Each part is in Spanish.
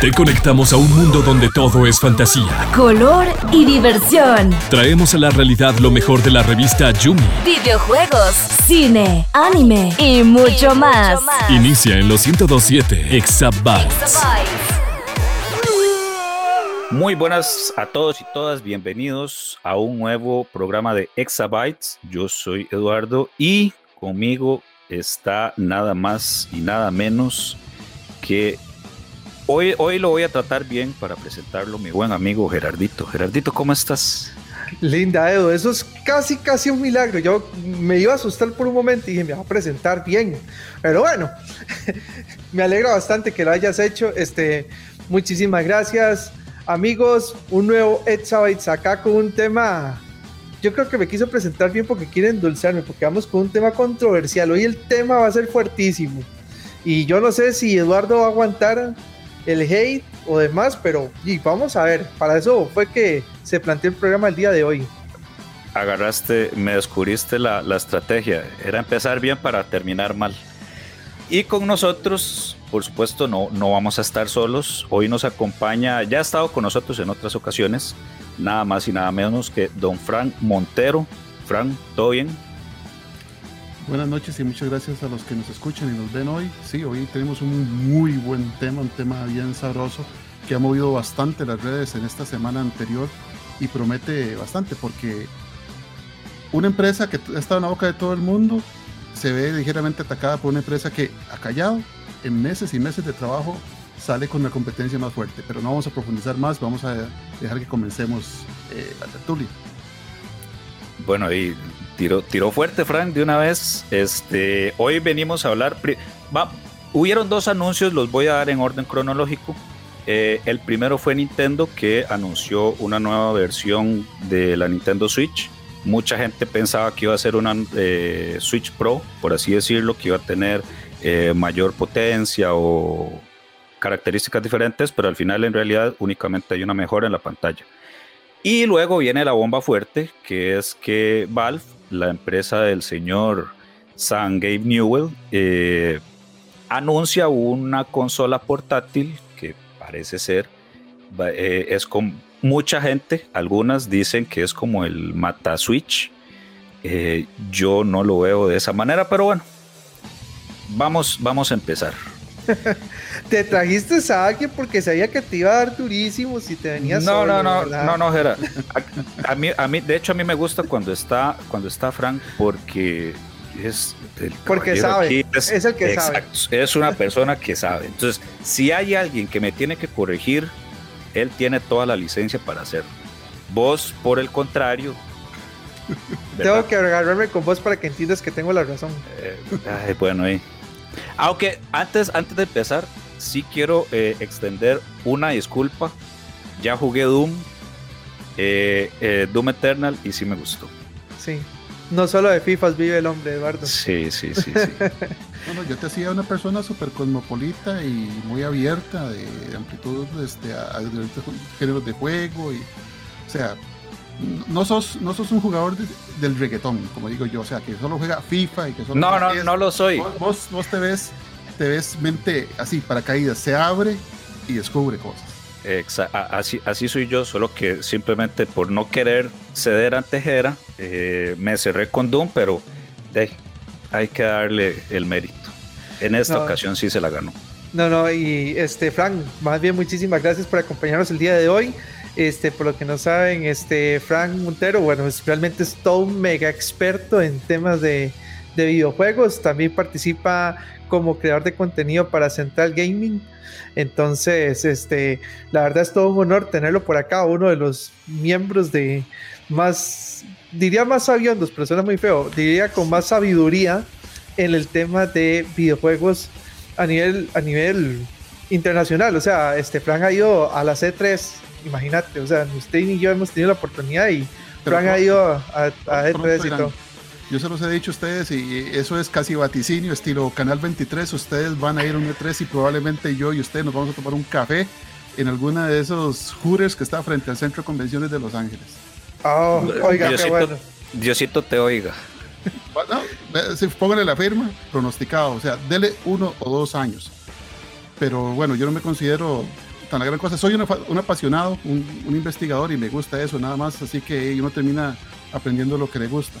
Te conectamos a un mundo donde todo es fantasía, color y diversión. Traemos a la realidad lo mejor de la revista Yumi. Videojuegos, cine, anime y mucho, más. Inicia en los 1027 Exabytes. Muy buenas a todos y todas, bienvenidos a un nuevo programa de Exabytes. Yo soy Eduardo y conmigo está nada más y nada menos que Hoy, hoy lo voy a tratar bien para presentarlo, mi buen amigo Gerardito. Gerardito, ¿cómo estás? Linda, Edo, eso es casi, casi un milagro. Yo me iba a asustar por un momento y dije, me va a presentar bien. Pero bueno, me alegra bastante que lo hayas hecho. Este, muchísimas gracias, amigos. Un nuevo Exabytes acá con un tema. Yo creo que me quiso presentar bien porque quiere endulzarme, porque vamos con un tema controversial. Hoy el tema va a ser fuertísimo. Y yo no sé si Eduardo va a aguantar el hate o demás, pero y vamos a ver, para eso fue que se planteó el programa el día de hoy. Agarraste, me descubriste la, la estrategia, era empezar bien para terminar mal. Y con nosotros, por supuesto, no, no vamos a estar solos. Hoy nos acompaña, ya ha estado con nosotros en otras ocasiones, nada más y nada menos que don Frank Montero. Frank, ¿todo bien? Buenas noches y muchas gracias a los que nos escuchan y nos ven hoy. Sí, hoy tenemos un muy buen tema, un tema bien sabroso que ha movido bastante las redes en esta semana anterior y promete bastante porque una empresa que ha estado en la boca de todo el mundo se ve ligeramente atacada por una empresa que ha callado en meses y meses de trabajo sale con la competencia más fuerte. Pero no vamos a profundizar más, vamos a dejar que comencemos eh, la tertulia. Bueno, y tiró, fuerte, Frank, de una vez. Este, hoy venimos a hablar. Va, hubieron dos anuncios, los voy a dar en orden cronológico. Eh, el primero fue Nintendo, que anunció una nueva versión de la Nintendo Switch. Mucha gente pensaba que iba a ser una eh, Switch Pro, por así decirlo, que iba a tener eh, mayor potencia o características diferentes, pero al final en realidad únicamente hay una mejora en la pantalla. Y luego viene la bomba fuerte, que es que Valve la empresa del señor Sam Gabe Newell, eh, anuncia una consola portátil que parece ser, eh, es con mucha gente, algunas dicen que es como el Mata Switch. Eh, yo no lo veo de esa manera, pero bueno, vamos, vamos a empezar. te trajiste a alguien porque sabía que te iba a dar durísimo si te venías no no no no no Gera. A, mí a mí de hecho a mí me gusta cuando está cuando está Frank porque es el porque sabe es, el que sabe. es una persona que sabe. Entonces si hay alguien que me tiene que corregir él tiene toda la licencia para hacerlo. Vos por el contrario tengo que agarrarme con vos para que entiendas que tengo la razón. Eh, bueno ahí aunque antes, antes de empezar, sí quiero eh, extender una disculpa. Ya jugué Doom, eh, eh, Doom Eternal y sí me gustó. Sí. No solo de FIFA vive el hombre, Eduardo. Sí, sí, sí. sí. bueno, yo te hacía una persona súper cosmopolita y muy abierta de amplitud este, a, diferentes géneros de juego. Y, o sea, no sos, no sos un jugador del reggaetón, como digo yo, o sea, que solo juega FIFA y que solo No, no, no lo soy. Vos, vos, te ves te ves mente así, para caídas, se abre y descubre cosas. Exacto, así, así soy yo, solo que simplemente por no querer ceder ante Jera, eh, me cerré con Doom, pero hay que darle el mérito. En esta ocasión sí se la ganó. No, no, y este, Frank, más bien muchísimas gracias por acompañarnos el día de hoy. Este, por lo que no saben, este Frank Montero, bueno, realmente es todo un mega experto en temas de, de videojuegos. También participa como creador de contenido para Central Gaming. Entonces, este, la verdad es todo un honor tenerlo por acá, uno de los miembros de más, diría más sabiondos, pero suena muy feo, diría con más sabiduría en el tema de videojuegos a nivel, a nivel internacional. O sea, este Frank ha ido a la C3, imagínate, o sea, usted y yo hemos tenido la oportunidad y Frank ha ido a, a, E3 y todo. Yo se los he dicho a ustedes y eso es casi vaticinio, estilo Canal 23. Ustedes van a ir a un E3 y probablemente yo y usted nos vamos a tomar un café en alguna de esos jures que está frente al Centro de Convenciones de Los Ángeles. Oh, oiga, Diosito, qué bueno. Diosito te oiga. Bueno, póngale la firma, pronosticado, o sea, dele uno o dos años. pero bueno, yo no me considero la gran cosa. Soy un, apasionado, un, investigador y me gusta eso, nada más, así que uno termina aprendiendo lo que le gusta.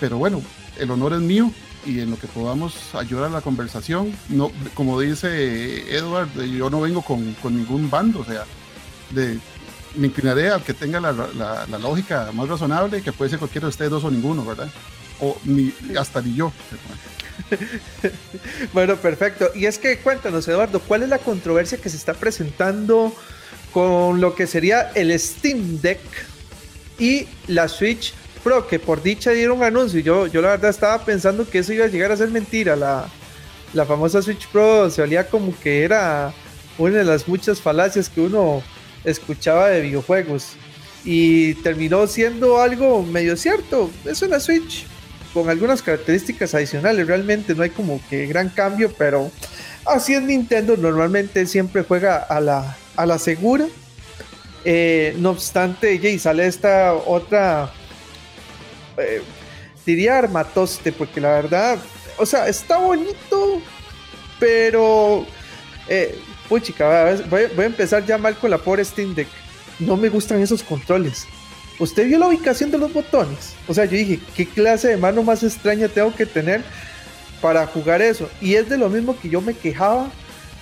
Pero bueno, el honor es mío y en lo que podamos ayudar a la conversación, no, como dice Edward, yo no vengo con, ningún bando, o sea, de, me inclinaré al que tenga la, lógica más razonable, que puede ser cualquiera de ustedes dos o ninguno, ¿verdad? O ni, hasta ni yo. bueno, perfecto. Y es que cuéntanos, Eduardo, ¿cuál es la controversia que se está presentando con lo que sería el Steam Deck y la Switch Pro? Que por dicha dieron un anuncio. Yo, yo la verdad estaba pensando que eso iba a llegar a ser mentira. La, la famosa Switch Pro se olía como que era una de las muchas falacias que uno escuchaba de videojuegos. Y terminó siendo algo medio cierto. Es una Switch con algunas características adicionales. Realmente no hay como que gran cambio, pero así es Nintendo. Normalmente siempre juega a la, a la segura. Eh, no obstante, y sale esta otra, eh, diría armatoste, porque la verdad, o sea, está bonito, pero eh, Uy, chica, voy, a empezar ya mal con la pobre Steam Deck. No me gustan esos controles. ¿Usted vio la ubicación de los botones? O sea, yo dije, ¿qué clase de mano más extraña tengo que tener para jugar eso? Y es de lo mismo que yo me quejaba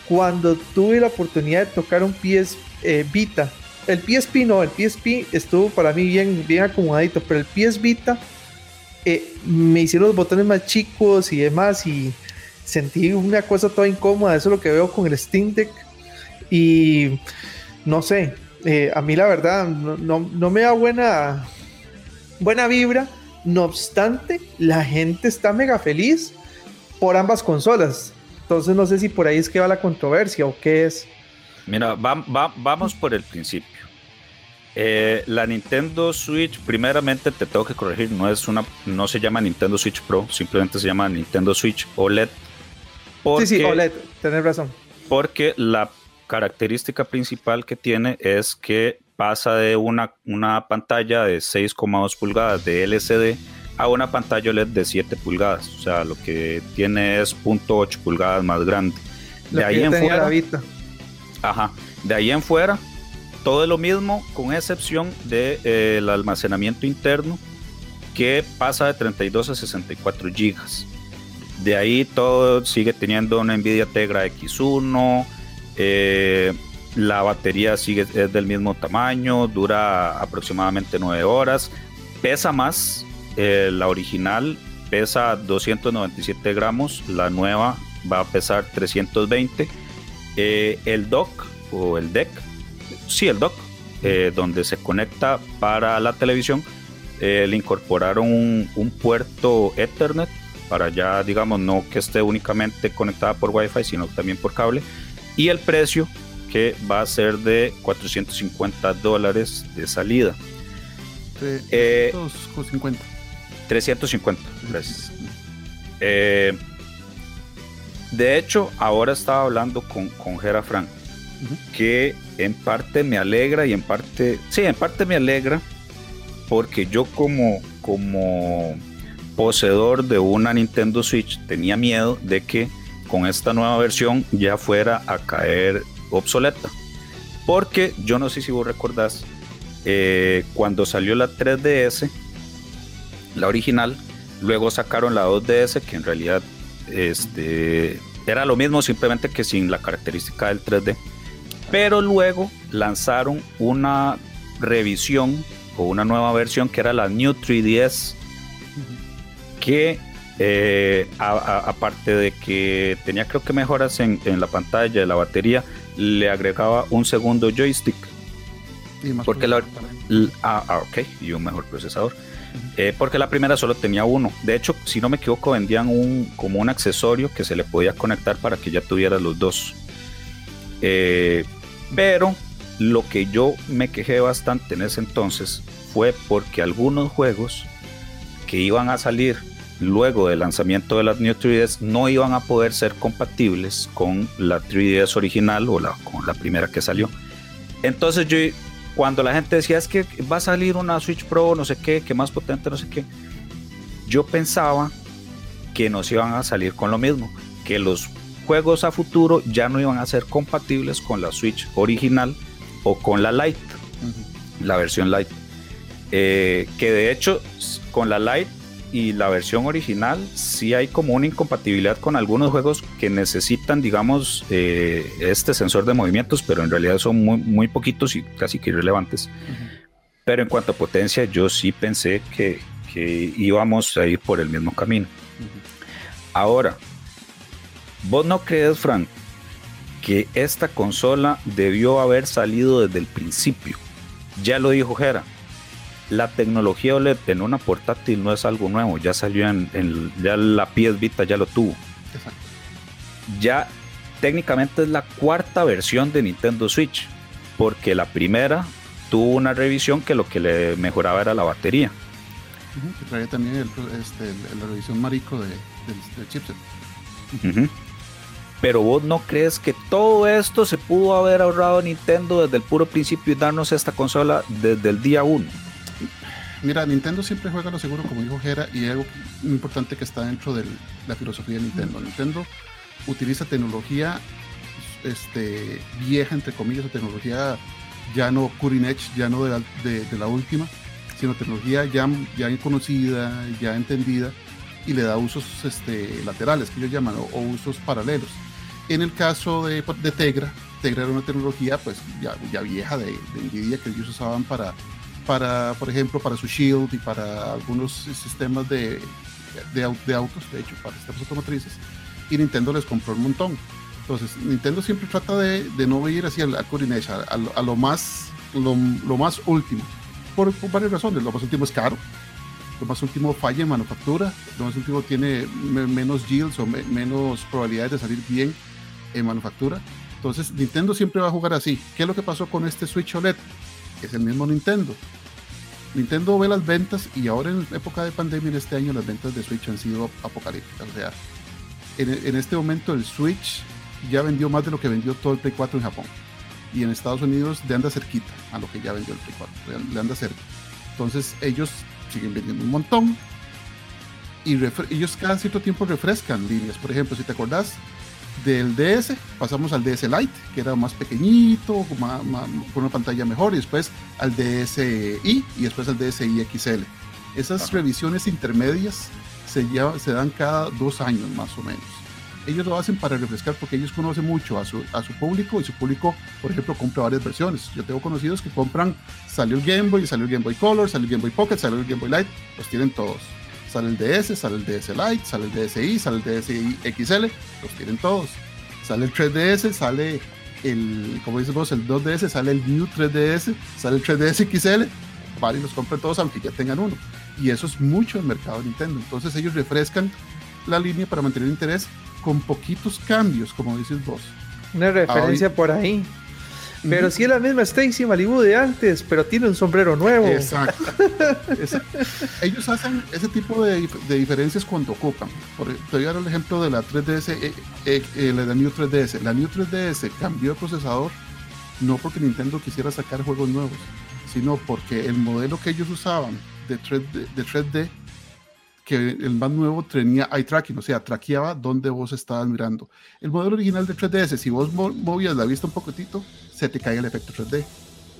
cuando tuve la oportunidad de tocar un PS eh, Vita. El PSP no, el PSP estuvo para mí bien, bien acomodadito, pero el PS Vita eh, me hicieron los botones más chicos y demás y sentí una cosa toda incómoda, eso es lo que veo con el Steam Deck. Y no sé, eh, a mí la verdad no, me da buena, buena vibra. No obstante, la gente está mega feliz por ambas consolas. Entonces no sé si por ahí es que va la controversia o qué es. Mira, vamos por el principio. Eh, la Nintendo Switch, primeramente te tengo que corregir, no es una, no se llama Nintendo Switch Pro, simplemente se llama Nintendo Switch OLED sí, sí, OLED, tenés razón. Porque la característica principal que tiene es que pasa de una, una pantalla de 6,2 pulgadas de LCD a una pantalla OLED de 7 pulgadas. O sea, lo que tiene es 0.8 pulgadas más grande. De ahí en fuera. Ajá. De ahí en fuera, todo es lo mismo, con excepción del de, eh, almacenamiento interno, que pasa de 32 a 64 gigas. De ahí todo sigue teniendo una Nvidia Tegra X1. Eh, la batería sigue es del mismo tamaño, dura aproximadamente 9 horas. Pesa más, eh, la original pesa 297 gramos, la nueva va a pesar 320. Eh, el dock o el deck, sí, el dock, donde se conecta para la televisión, le incorporaron un puerto Ethernet para ya, digamos, no que esté únicamente conectada por Wi-Fi, sino también por cable. Y el precio que va a ser de 450 dólares de salida. 350. 350, eh, gracias. Eh, de hecho, ahora estaba hablando con, con Gera Frank, que en parte me alegra y en parte, sí, en parte me alegra, porque yo como, como poseedor de una Nintendo Switch tenía miedo de que con esta nueva versión ya fuera a caer obsoleta. Porque yo no sé si vos recordás, eh, cuando salió la 3DS, la original, luego sacaron la 2DS, que en realidad este, era lo mismo, simplemente que sin la característica del 3D. Pero luego lanzaron una revisión o una nueva versión que era la New 3DS que eh, aparte de que tenía creo que mejoras en, la pantalla de la batería, le agregaba un segundo joystick. porque la, ah, ah, ok, y un mejor procesador. Eh, porque la primera solo tenía uno. De hecho, si no me equivoco, vendían un como un accesorio que se le podía conectar para que ya tuviera los dos. Eh, pero lo que yo me quejé bastante en ese entonces fue porque algunos juegos que iban a salir luego del lanzamiento de la New 3DS no iban a poder ser compatibles con la 3DS original o la, con la primera que salió. Entonces yo, cuando la gente decía es que va a salir una Switch Pro, no sé qué, que más potente, no sé qué, yo pensaba que nos iban a salir con lo mismo, que los juegos a futuro ya no iban a ser compatibles con la Switch original o con la Lite, la versión Lite. Eh, que de hecho con la Lite y la versión original sí hay como una incompatibilidad con algunos juegos que necesitan, digamos, eh, este sensor de movimientos, pero en realidad son muy, muy poquitos y casi que irrelevantes. Pero en cuanto a potencia, yo sí pensé que, que íbamos a ir por el mismo camino. Ahora, ¿vos no crees, Frank, que esta consola debió haber salido desde el principio? Ya lo dijo Jera la tecnología OLED en una portátil no es algo nuevo, ya salió en, ya la PS Vita ya lo tuvo. Ya técnicamente es la cuarta versión de Nintendo Switch, porque la primera tuvo una revisión que lo que le mejoraba era la batería. que traía también este, la revisión marico de, del, chipset. Pero vos no crees que todo esto se pudo haber ahorrado Nintendo desde el puro principio y darnos esta consola desde el día 1? Mira, Nintendo siempre juega lo seguro, como dijo Jera, y algo importante que está dentro de la filosofía de Nintendo. Nintendo utiliza tecnología este, vieja, entre comillas, o tecnología ya no cutting edge, ya no de la, última, sino tecnología ya, ya conocida, ya entendida, y le da usos este, laterales, que ellos llaman, o, usos paralelos. En el caso de, Tegra, Tegra era una tecnología pues ya, ya vieja de, de NVIDIA que ellos usaban para para, por ejemplo, para su Shield y para algunos sistemas de, de, autos, de hecho, para sistemas automotrices, y Nintendo les compró un montón. Entonces, Nintendo siempre trata de, de no ir hacia la a, a, lo más lo, lo más último, por, varias razones. Lo más último es caro, lo más último falla en manufactura, lo más último tiene menos yields o menos probabilidades de salir bien en manufactura. Entonces, Nintendo siempre va a jugar así. ¿Qué es lo que pasó con este Switch OLED? Es el mismo Nintendo. Nintendo ve las ventas y ahora en época de pandemia en este año las ventas de Switch han sido apocalípticas. O sea, en, este momento el Switch ya vendió más de lo que vendió todo el Play 4 en Japón. Y en Estados Unidos le anda cerquita a lo que ya vendió el Play 4. Le anda cerca. Entonces ellos siguen vendiendo un montón. Y ellos cada cierto tiempo refrescan líneas. Por ejemplo, si te acordás, del DS pasamos al DS Lite, que era más pequeñito, con, una pantalla mejor, y después al DSi y después al DSi XL. Esas revisiones intermedias se, se dan cada dos años más o menos. Ellos lo hacen para refrescar porque ellos conocen mucho a su, a su público y su público, por ejemplo, compra varias versiones. Yo tengo conocidos que compran, salió el Game Boy, salió el Game Boy Color, salió el Game Boy Pocket, salió el Game Boy Light, los tienen todos sale el DS, sale el DS Lite, sale el DSi, sale el DSi XL, los tienen todos. Sale el 3DS, sale el, como dices vos, el 2DS, sale el New 3DS, sale el 3DS XL, van y los compran todos aunque ya tengan uno. Y eso es mucho el mercado de Nintendo. Entonces ellos refrescan la línea para mantener interés con poquitos cambios, como dices vos. Una referencia por ahí. Pero si es la misma Stacy Malibu de antes, pero tiene un sombrero nuevo. Exacto. ellos hacen ese tipo de, diferencias cuando ocupan. Por, te voy a dar el ejemplo de la 3DS, eh, eh, eh, la New 3DS. La New 3DS cambió de procesador no porque Nintendo quisiera sacar juegos nuevos, sino porque el modelo que ellos usaban de 3D, de 3D que el más nuevo tenía eye tracking, o sea, traqueaba donde vos estabas mirando. El modelo original de 3DS, si vos movías la vista un poquitito, se te cae el efecto 3D.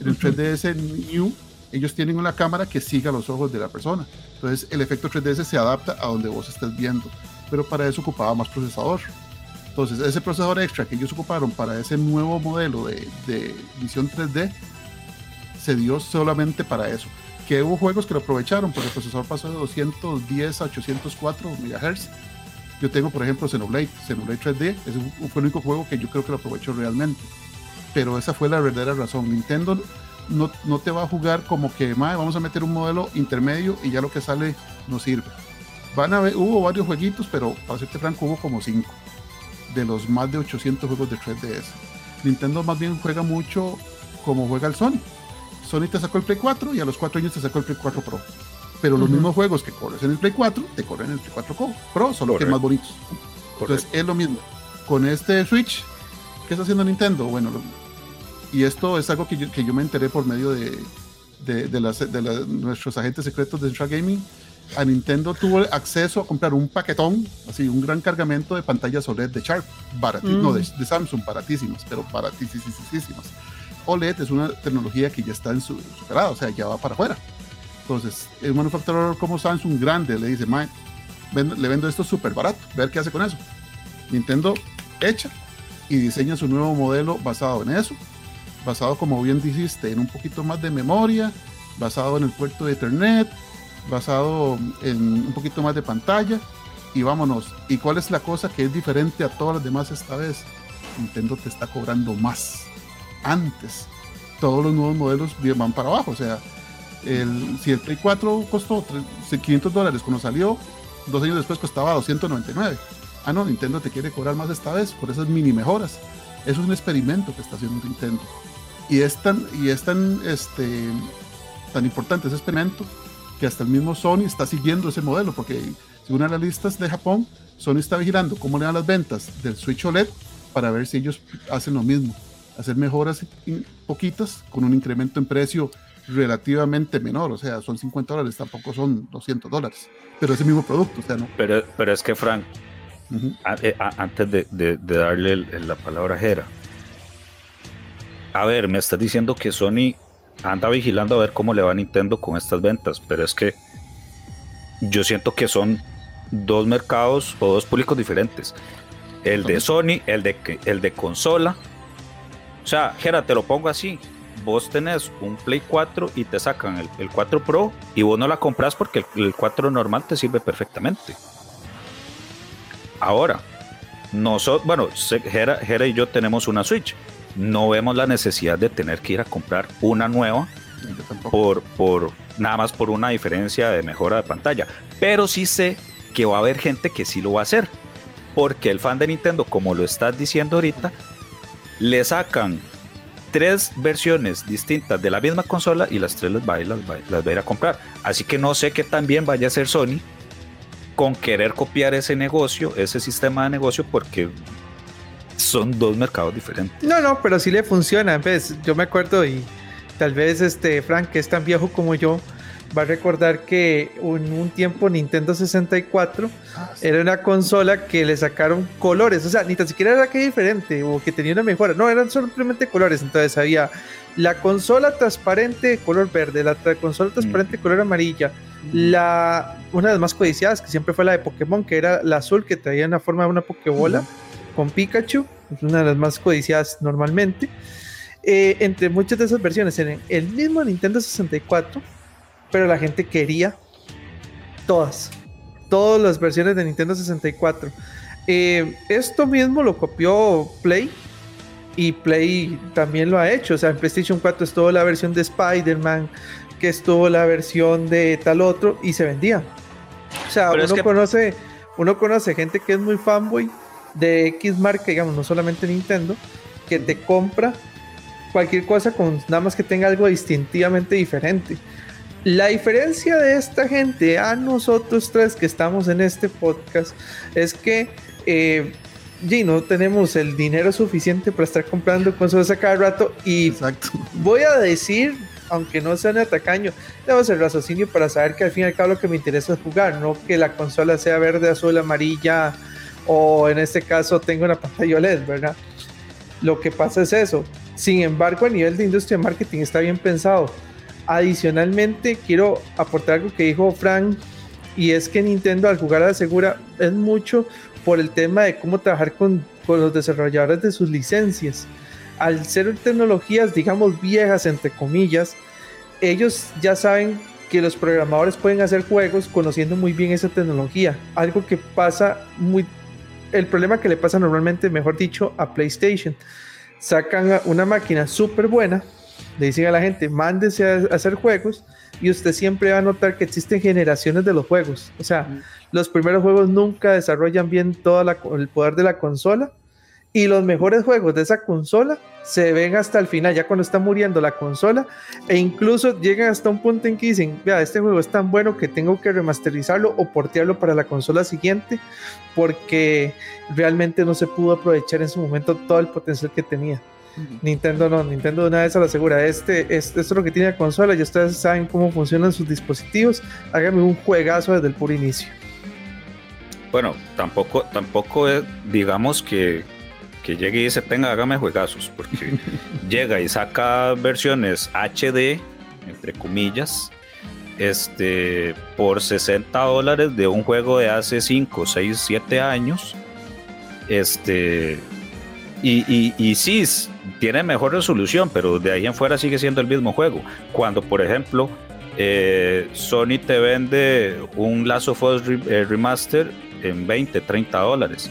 En el 3DS New, ellos tienen una cámara que siga los ojos de la persona. Entonces, el efecto 3DS se adapta a donde vos estés viendo, pero para eso ocupaba más procesador. Entonces, ese procesador extra que ellos ocuparon para ese nuevo modelo de, de visión 3D se dio solamente para eso que hubo juegos que lo aprovecharon, porque el procesador pasó de 210 a 804 MHz. Yo tengo, por ejemplo, Xenoblade, Xenoblade 3D, es fue el único juego que yo creo que lo aprovechó realmente. Pero esa fue la verdadera razón. Nintendo no, no te va a jugar como que, vamos a meter un modelo intermedio y ya lo que sale no sirve. Van a ver, hubo varios jueguitos, pero para serte franco, hubo como 5 de los más de 800 juegos de 3DS. Nintendo más bien juega mucho como juega el Sony Sony te sacó el Play 4 y a los 4 años te sacó el Play 4 Pro. Pero los mismos juegos que corres en el Play 4 te corren en el Play 4 Pro, solo que más bonitos. Entonces es lo mismo. Con este Switch, ¿qué está haciendo Nintendo? Bueno, y esto es algo que yo, que yo me enteré por medio de, de, de, las, de nuestros agentes secretos de Central Gaming. a Nintendo tuvo acceso a comprar un paquetón, así, un gran cargamento de pantallas OLED de Sharp, baratísimas, no, de, Mm. de Samsung, baratísimas, pero baratísimas. OLED es una tecnología que ya está en su, superada, o sea, ya va para afuera. Entonces, un manufacturador como Samsung grande le dice, "Mae, vendo- le vendo esto súper barato, ver qué hace con eso. Nintendo echa y diseña su nuevo modelo basado en eso, basado, como bien dijiste, en un poquito más de memoria, basado en el puerto de Ethernet, basado en un poquito más de pantalla y vámonos. ¿Y cuál es la cosa que es diferente a todas las demás esta vez? Nintendo te está cobrando más. Antes, todos los nuevos modelos van para abajo. O sea, el, si el Play 4 costó tre- 500 dólares cuando salió, dos años después costaba 299. Ah, no, Nintendo te quiere cobrar más esta vez por esas mini mejoras. Es un experimento que está haciendo Nintendo. Y es tan, y es tan, este, tan importante ese experimento que hasta el mismo Sony está siguiendo ese modelo, porque según analistas de Japón, Sony está vigilando cómo le dan las ventas del Switch OLED para ver si ellos hacen lo mismo, hacer mejoras poquitas con un incremento en precio relativamente menor, o sea, son 50 dólares, tampoco son 200 dólares, pero es el mismo producto, no. Pero, pero es que, Frank, A- eh, a- antes de, de- de darle el- el- la palabra a Jera, a ver, me estás diciendo que Sony anda vigilando a ver cómo le va a Nintendo con estas ventas, pero es que yo siento que son dos mercados o dos públicos diferentes. El de Sony, el de, el de consola. O sea, Jera, te lo pongo así. Vos tenés un Play 4 y te sacan el, el 4 Pro y vos no la compras porque el, el 4 normal te sirve perfectamente. Ahora, nosotros, bueno, Jera, Jera y yo tenemos una Switch. No vemos la necesidad de tener que ir a comprar una nueva por, por nada más por una diferencia de mejora de pantalla. Pero sí sé que va a haber gente que sí lo va a hacer. Porque el fan de Nintendo, como lo estás diciendo ahorita, le sacan tres versiones distintas de la misma consola y las tres las va, a ir- las va- las va a ir a comprar. Así que no sé qué tan bien vaya a ser Sony con querer copiar ese negocio, ese sistema de negocio, porque son dos mercados diferentes. No, no, pero sí le funciona. ¿ves? Yo me acuerdo y tal vez este Frank, que es tan viejo como yo, va a recordar que en un tiempo Nintendo 64 Ah, era una consola que le sacaron colores. O sea, ni tan siquiera era que diferente o que tenía una mejora. No, eran simplemente colores. Entonces había la consola transparente de color verde, la tra- consola transparente de color amarilla, la una de las más codiciadas que siempre fue la de Pokémon, que era la azul que traía una forma de una Pokébola Ujú. con Pikachu, una de las más codiciadas normalmente. Eh, entre muchas de esas versiones en el mismo Nintendo 64, pero la gente quería todas, todas las versiones de Nintendo 64. Eh, esto mismo lo copió Play y Play también lo ha hecho. O sea, en PlayStation 4 estuvo la versión de Spider-Man, que estuvo la versión de tal otro y se vendía. O sea, Pero es uno que- conoce, uno conoce gente que es muy fanboy de X marca, digamos, no solamente Nintendo, que te compra cualquier cosa con nada más que tenga algo distintivamente diferente. La diferencia de esta gente a nosotros tres que estamos en este podcast es que eh, y no tenemos el dinero suficiente para estar comprando consolas a cada rato y Exacto. voy a decir, aunque no sea tacaño, debo hacer raciocinio para saber que al fin y al cabo lo que me interesa es jugar, no que la consola sea verde, azul, amarilla o en este caso tenga una pantalla OLED, ¿verdad? Lo que pasa es eso. Sin embargo, a nivel de industria de marketing está bien pensado. Adicionalmente, quiero aportar algo que dijo Frank y es que Nintendo al jugar a la segura es mucho por el tema de cómo trabajar con, con los desarrolladores de sus licencias. Al ser tecnologías, digamos, viejas, entre comillas, ellos ya saben que los programadores pueden hacer juegos conociendo muy bien esa tecnología. Algo que pasa muy... El problema que le pasa normalmente, mejor dicho, a PlayStation. Sacan una máquina súper buena, le dicen a la gente, mándese a, a hacer juegos y usted siempre va a notar que existen generaciones de los juegos. O sea, los primeros juegos nunca desarrollan bien todo el poder de la consola y los mejores juegos de esa consola se ven hasta el final, ya cuando está muriendo la consola e incluso llegan hasta un punto en que dicen, vea, este juego es tan bueno que tengo que remasterizarlo o portearlo para la consola siguiente porque realmente no se pudo aprovechar en su momento todo el potencial que tenía. Nintendo no, Nintendo de una vez a la segura. Este, este, esto es lo que tiene la consola y ustedes saben cómo funcionan sus dispositivos. Hágame un juegazo desde el puro inicio. Bueno, tampoco, tampoco es, digamos que, que llegue y dice, tenga, hágame juegazos, porque llega y saca versiones HD, entre comillas, este, por 60 dólares de un juego de hace 5, 6, 7 años. Este, y, y, y sí, tiene mejor resolución, pero de ahí en fuera sigue siendo el mismo juego. Cuando, por ejemplo, eh, Sony te vende un Last of Us eh, Remaster en 20, 30 dólares.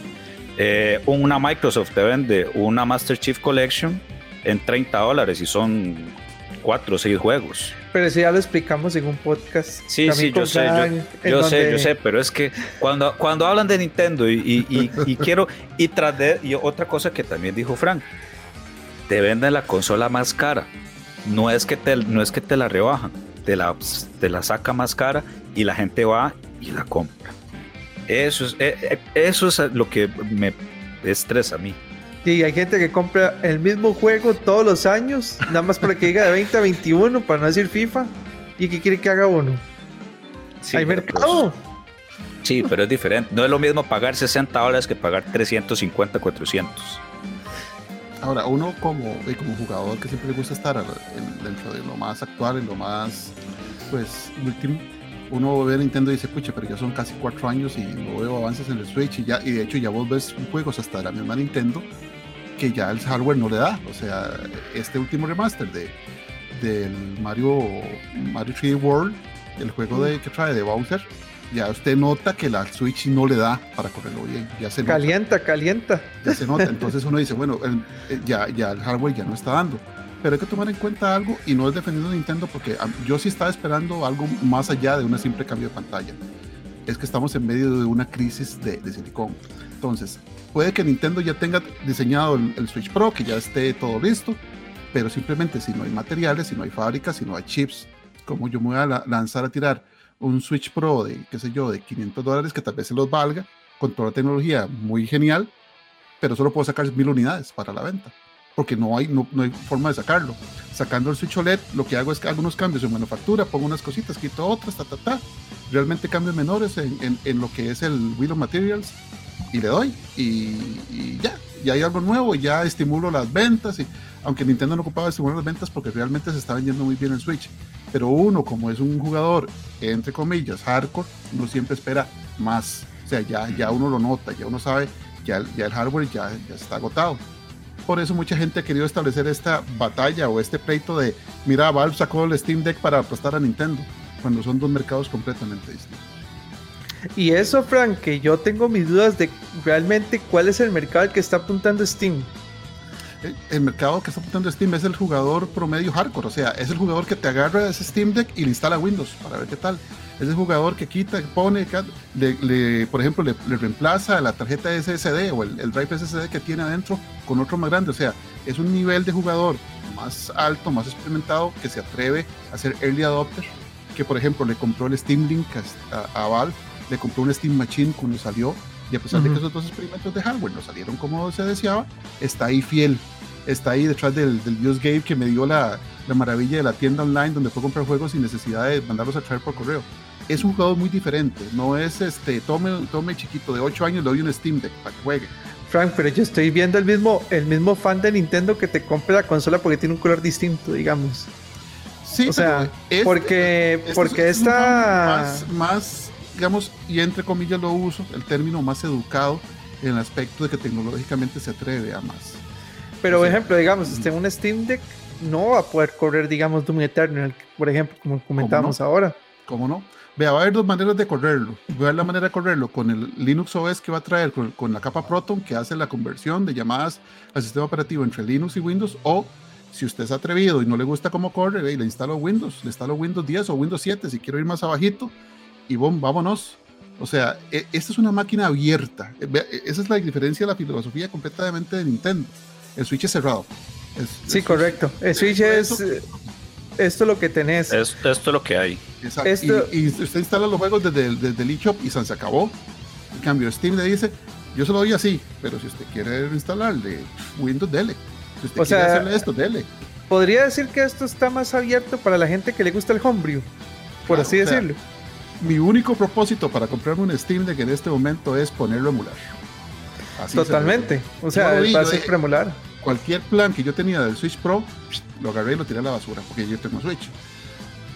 Eh, una Microsoft te vende una Master Chief Collection en 30 dólares y son 4 o 6 juegos. Pero si ya lo explicamos en un podcast. Sí, sí, yo sé, yo, yo sé, yo sé, pero es que cuando, cuando hablan de Nintendo y, y, y, quiero, y tras de, y otra cosa que también dijo Frank, te venden la consola más cara. No es que te, no es que te la rebajan, te la, te la saca más cara y la gente va y la compra. Eso es, eh, eh, eso es lo que me estresa a mí. Y hay gente que compra el mismo juego todos los años, nada más para que diga de 20 a 21, para no decir FIFA, y que quiere que haga uno. Sí, hay mercado. Pues, sí, pero es diferente. No es lo mismo pagar 60 dólares que pagar 350, 400. Ahora, uno como, como jugador que siempre le gusta estar dentro de lo más actual, en lo más, pues, último, uno ve Nintendo y dice, pucha, pero ya son casi cuatro años y no veo avances en el Switch y, ya, y de hecho ya vos ves juegos hasta la misma Nintendo que ya el hardware no le da. O sea, este último remaster de del Mario Mario 3D World, el juego de, que trae de Bowser, ya usted nota que la Switch no le da para correrlo bien. Ya se calienta, calienta. Ya se nota. Entonces uno dice, bueno, ya, ya el hardware ya no está dando. Pero hay que tomar en cuenta algo y no es defendiendo a Nintendo porque yo sí estaba esperando algo más allá de un simple cambio de pantalla. Es que estamos en medio de una crisis de, de silicón. Entonces, puede que Nintendo ya tenga diseñado el, Switch Pro, que ya esté todo listo, pero simplemente si no hay materiales, si no hay fábricas, si no hay chips, como yo me voy a lanzar a tirar un Switch Pro de, qué sé yo, de 500 dólares que tal vez se los valga, con toda la tecnología muy genial, pero solo puedo sacar mil unidades para la venta, porque no hay, no, hay forma de sacarlo. Sacando el Switch OLED, lo que hago es que hago unos cambios en manufactura, pongo unas cositas, quito otras, ta, ta, ta. Realmente cambios menores en, en, lo que es el Wheel of Materials y le doy y, ya, y hay algo nuevo, ya estimulo las ventas, y aunque Nintendo no ocupaba estimular las ventas porque realmente se está vendiendo muy bien el Switch, pero uno como es un jugador, entre comillas, hardcore, uno siempre espera más, o sea, ya, ya uno lo nota, ya uno sabe, ya, ya el hardware ya, ya está agotado. Por eso mucha gente ha querido establecer esta batalla o este pleito de, mira, Valve sacó el Steam Deck para aplastar a Nintendo, cuando son dos mercados completamente distintos. Y eso, Frank, que yo tengo mis dudas de realmente cuál es el mercado al que está apuntando Steam. El, mercado que está apuntando Steam es el jugador promedio hardcore, o sea, es el jugador que te agarra ese Steam Deck y le instala Windows para ver qué tal. Es el jugador que quita, pone, le, por ejemplo, le, reemplaza la tarjeta SSD o el, el, drive SSD que tiene adentro con otro más grande. O sea, es un nivel de jugador más alto, más experimentado, que se atreve a ser early adopter, que por ejemplo le compró el Steam Link a, a Valve le compró un Steam Machine cuando salió y a pesar de que esos dos experimentos de hardware no salieron como se deseaba, está ahí fiel, está ahí detrás del, del Dios Game que me dio la, la, maravilla de la tienda online donde puedo comprar juegos sin necesidad de mandarlos a traer por correo. Es un juego muy diferente, no es este, tome, tome chiquito de 8 años, le doy un Steam Deck para que juegue. Frank, pero yo estoy viendo el mismo, el mismo fan de Nintendo que te compre la consola porque tiene un color distinto, digamos. Sí, o sea, porque, porque esta... Más, más digamos, y entre comillas lo uso, el término más educado en el aspecto de que tecnológicamente se atreve a más. Pero, por ejemplo, digamos, este, un Steam Deck no va a poder correr, digamos, Doom Eternal, por ejemplo, como comentamos ahora. ¿Cómo no? Vea, va a haber dos maneras de correrlo. Voy a ver la manera de correrlo con el Linux OS que va a traer con, con, la capa Proton que hace la conversión de llamadas al sistema operativo entre Linux y Windows. O si usted es atrevido y no le gusta cómo corre, y le instalo Windows, le instalo Windows 10 o Windows 7 si quiero ir más abajito y boom, vámonos. O sea, e, esta es una máquina abierta. E, esa es la diferencia de la filosofía completamente de Nintendo. El Switch es cerrado. sí, correcto. El Switch es... Esto es lo que tenés. Es, esto es lo que hay. Exacto. Y, usted instala los juegos desde, el eShop y se acabó. En cambio, Steam le dice, yo se lo doy así, pero si usted quiere instalarle Windows, dele. Si usted o quiere sea, hacerle esto, dele. Podría decir que esto está más abierto para la gente que le gusta el homebrew, por así decirlo. mi único propósito para comprarme un Steam Deck en este momento es ponerlo a emular. Totalmente. O sea, va a ser emular. Cualquier plan que yo tenía del Switch Pro, lo agarré y lo tiré a la basura, porque yo tengo Switch.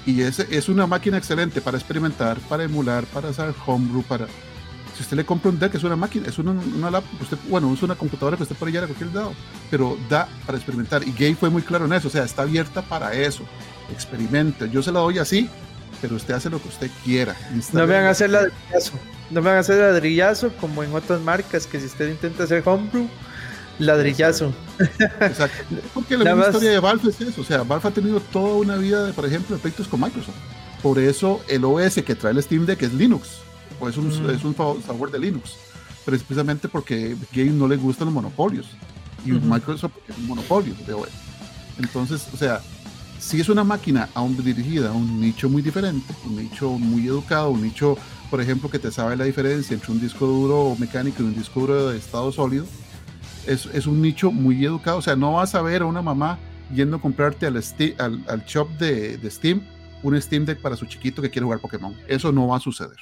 Y ese es una máquina excelente para experimentar, para emular, para hacer homebrew, para si usted le compra un deck, es una máquina, es una, una usted, bueno, es una computadora que usted puede llegar a cualquier lado, pero da para experimentar. Y Gay fue muy claro en eso, o sea, está abierta para eso. Experimente. Yo se la doy así, pero usted hace lo que usted quiera. No me van a hacer ladrillazo. No me van a hacer ladrillazo como en otras marcas, que si usted intenta hacer homebrew, ladrillazo. Exacto. Porque la misma historia de Valve es eso. O sea, Valve ha tenido toda una vida de, por ejemplo, efectos con Microsoft. Por eso el OS que trae el Steam Deck es Linux o es un, mm. es un software de Linux, pero es precisamente porque Game no le gustan los monopolios y Microsoft es un monopolio de OS. Entonces, o sea, si es una máquina aún dirigida a un nicho muy diferente, un nicho muy educado, un nicho, por ejemplo, que te sabe la diferencia entre un disco duro mecánico y un disco duro de estado sólido, es, es un nicho muy educado. O sea, no vas a ver a una mamá yendo a comprarte al, al, al shop de, de Steam un Steam Deck para su chiquito que quiere jugar Pokémon. Eso no va a suceder.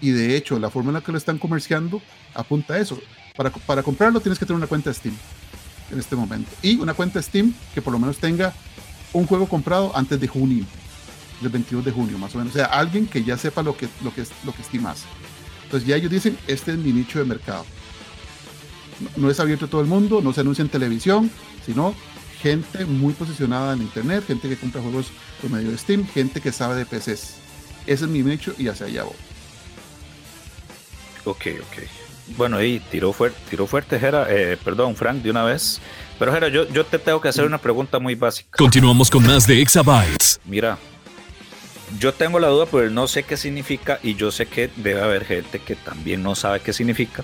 Y de hecho, la forma en la que lo están comerciando apunta a eso. Para, para comprarlo tienes que tener una cuenta Steam en este momento. Y una cuenta Steam que por lo menos tenga un juego comprado antes de junio, del 22 de junio más o menos. O sea, alguien que ya sepa lo que, lo que, lo que hace. Entonces ya ellos dicen, este es mi nicho de mercado. No, es abierto a todo el mundo, no se anuncia en televisión, sino gente muy posicionada en Internet, gente que compra juegos por medio de Steam, gente que sabe de PCs. Ese es mi nicho y hacia allá voy. Ok, ok. Bueno, y tiró, fuerte, tiró fuerte, Jera, eh, perdón, Frank, de una vez. Pero Jera, yo, yo te tengo que hacer una pregunta muy básica. Continuamos con más de Exabytes. Mira, yo tengo la duda, pero no sé qué significa y yo sé que debe haber gente que también no sabe qué significa.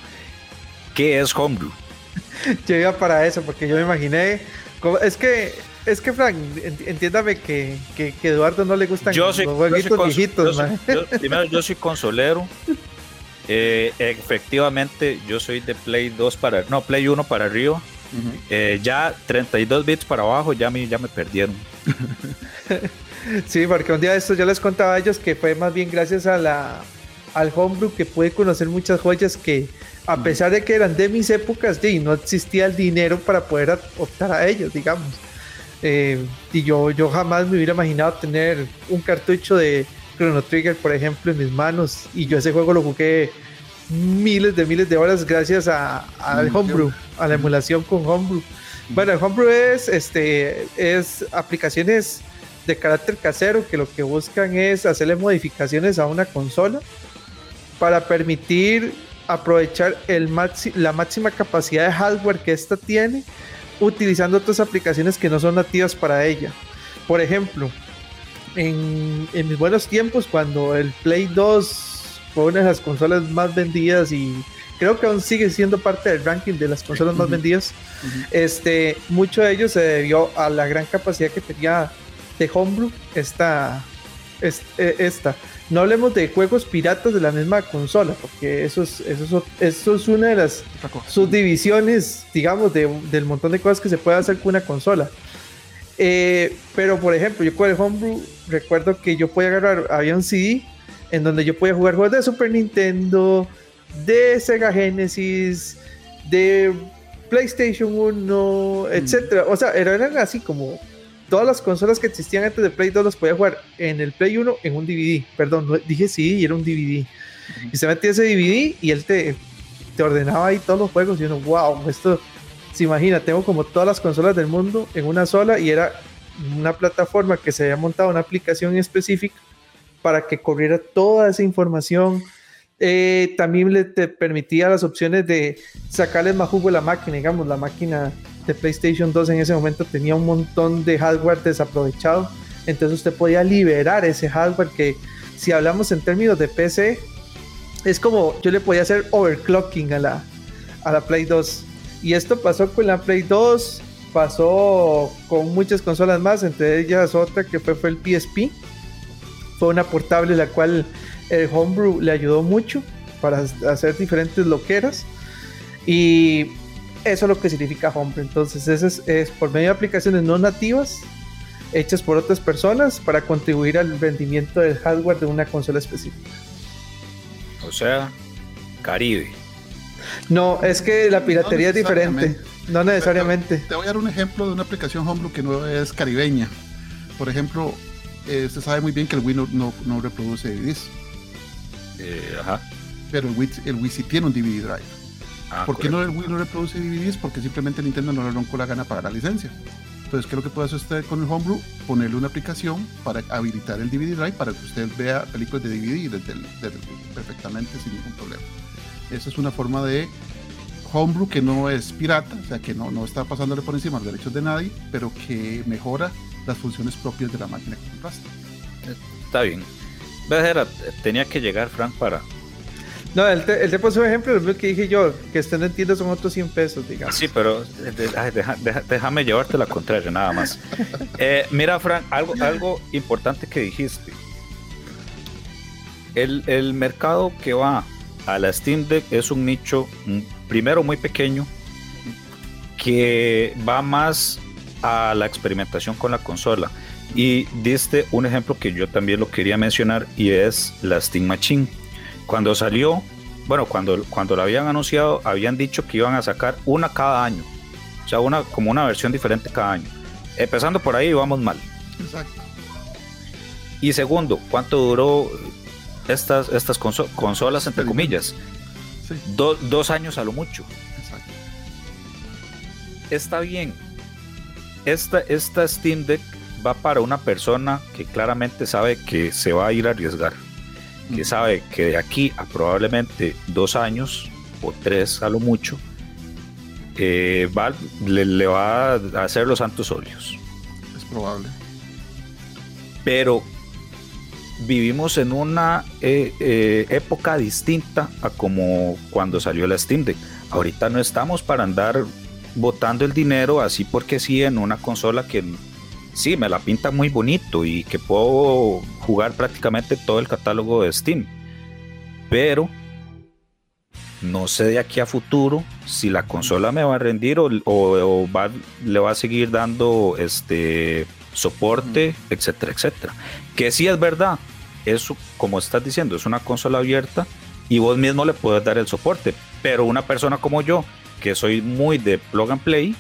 ¿Qué es homebrew? yo iba para eso, porque yo me imaginé. es que, es que Frank, entiéndame que, que, Eduardo no le gustan yo soy, los jueguitos viejitos. primero, yo soy consolero. Eh, efectivamente, yo soy de Play 2 para. No, Play 1 para arriba. Eh, ya 32 bits para abajo, ya me, ya me perdieron. sí, porque un día de estos yo les contaba a ellos que fue más bien gracias a la, al homebrew que pude conocer muchas joyas que, a pesar de que eran de mis épocas, y no existía el dinero para poder optar a ellos, digamos. Eh, y yo, yo jamás me hubiera imaginado tener un cartucho de Chrono Trigger, por ejemplo, en mis manos. Y yo ese juego lo jugué miles de miles de horas gracias a, al homebrew, a la emulación con homebrew. Bueno, el homebrew es, este, es aplicaciones de carácter casero que lo que buscan es hacerle modificaciones a una consola para permitir aprovechar el la máxima capacidad de hardware que ésta tiene utilizando otras aplicaciones que no son nativas para ella. Por ejemplo, en, mis buenos tiempos, cuando el Play 2 fue una de las consolas más vendidas y creo que aún sigue siendo parte del ranking de las consolas más vendidas, este, mucho de ello se debió a la gran capacidad que tenía de Homebrew esta, e, esta. No hablemos de juegos piratas de la misma consola, porque eso es, eso eso es una de las subdivisiones, digamos, del montón de cosas que se puede hacer con una consola. Eh, pero por ejemplo, yo con el Homebrew recuerdo que yo podía agarrar, había un CD en donde yo podía jugar juegos de Super Nintendo, de Sega Genesis, de PlayStation 1, mm. etcétera. O sea, eran así como todas las consolas que existían antes de Play 2 las podía jugar en el Play 1 en un DVD. Perdón, dije sí, y era un DVD. Y se metía ese DVD y él te, te ordenaba ahí todos los juegos y uno, wow, esto se imagina, tengo como todas las consolas del mundo en una sola y era una plataforma que se había montado una aplicación específica para que corriera toda esa información. Eh, también le te permitía las opciones de sacarle más jugo a la máquina, digamos, la máquina de PlayStation 2 en ese momento tenía un montón de hardware desaprovechado, entonces usted podía liberar ese hardware que si hablamos en términos de PC, es como yo le podía hacer overclocking a la, a la Play 2 y esto pasó con la Play 2, pasó con muchas consolas más, entre ellas otra que fue, fue el PSP. Fue una portable la cual el Homebrew le ayudó mucho para hacer diferentes loqueras. Y Eso es lo que significa Homebrew. Entonces, eso es, es por medio de aplicaciones no nativas hechas por otras personas para contribuir al rendimiento del hardware de una consola específica. O sea, Caribe. No, es que la piratería es diferente. No necesariamente. Te voy a dar un ejemplo de una aplicación Homebrew que no es caribeña. Por ejemplo, eh, usted sabe muy bien que el Wii no, no, reproduce DVDs. Eh, ajá. Pero el Wii, el Wii sí tiene un DVD drive. Ah, ¿Por qué no el Wii no reproduce DVDs? Porque simplemente Nintendo no le roncó la gana para la licencia. Entonces, ¿qué es lo que puede hacer usted con el Homebrew? Ponerle una aplicación para habilitar el DVD drive para que usted vea películas de DVD desde el- desde el- perfectamente sin ningún problema. Esa es una forma de Homebrew que no es pirata, o sea, que no, no está pasándole por encima los derechos de nadie, pero que mejora las funciones propias de la máquina que compraste. Está bien. Era- tenía que llegar Frank para. No, él te, él te puso un ejemplo, lo que dije yo, que usted no entiende son otros 100 pesos, digamos. Sí, pero eh, ay, deja- deja- déjame llevarte la contraria, nada más. Eh, mira, Frank, algo, algo importante que dijiste. El, el mercado que va a la Steam Deck es un nicho, primero muy pequeño, que va más a la experimentación con la consola. Y diste un ejemplo que yo también lo quería mencionar y es la Steam Machine. Cuando salió, bueno, cuando, cuando lo habían anunciado, habían dicho que iban a sacar una cada año. O sea, una, como una versión diferente cada año. Empezando por ahí, vamos mal. Exacto. Y segundo, ¿cuánto duró estas, estas conso- consolas, entre comillas? Sí, Do- dos años a lo mucho. exacto. Está bien. Esta, esta Steam Deck va para una persona que claramente sabe que se va a ir a arriesgar. Que sabe que de aquí a probablemente dos años o tres a lo mucho, eh, va- le, le va a hacer los santos óleos. Es probable. pero vivimos en una eh, eh, época distinta a como cuando salió la Steam Deck. Ahorita no estamos para andar botando el dinero así porque sí en una consola que sí me la pinta muy bonito y que puedo jugar prácticamente todo el catálogo de Steam. Pero no sé de aquí a futuro si la consola me va a rendir o, o- o va- le va a seguir dando este soporte, etcétera, etcétera. Que sí es verdad, eso como estás diciendo, es una consola abierta y vos mismo le puedes dar el soporte, pero una persona como yo, que soy muy de plug and play,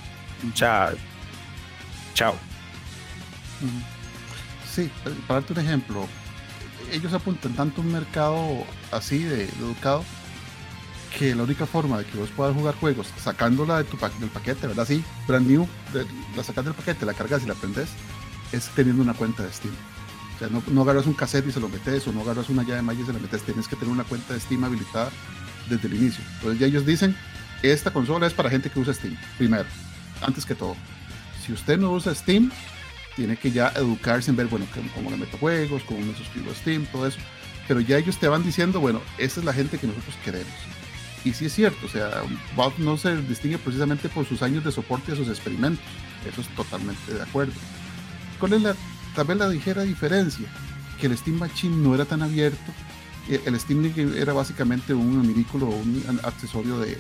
sea, chao. Sí, eh, para darte un ejemplo, ellos apuntan tanto a un mercado así de, de educado que la única forma de que vos puedas jugar juegos sacándola de tu pa- del paquete, ¿verdad? Sí, brand new, de- la sacas del paquete, la cargas y la prendes, es teniendo una cuenta de Steam. No, no agarras un cassette y se lo metes, o no agarras una llave de malla y se la metes, tienes que tener una cuenta de Steam habilitada desde el inicio. Entonces ya ellos dicen, esta consola es para gente que usa Steam, primero, antes que todo. Si usted no usa Steam, tiene que ya educarse en ver, bueno, cómo, le meto juegos, cómo me suscribo a Steam, todo eso. Pero ya ellos te van diciendo, bueno, esta es la gente que nosotros queremos. Y sí es cierto, o sea, Valve no se distingue precisamente por sus años de soporte a sus experimentos. Eso es totalmente de acuerdo. ¿Cuál es la, tal vez la ligera diferencia? Que el Steam Machine no era tan abierto. Eh, El Steam era básicamente un minículo, un accesorio de,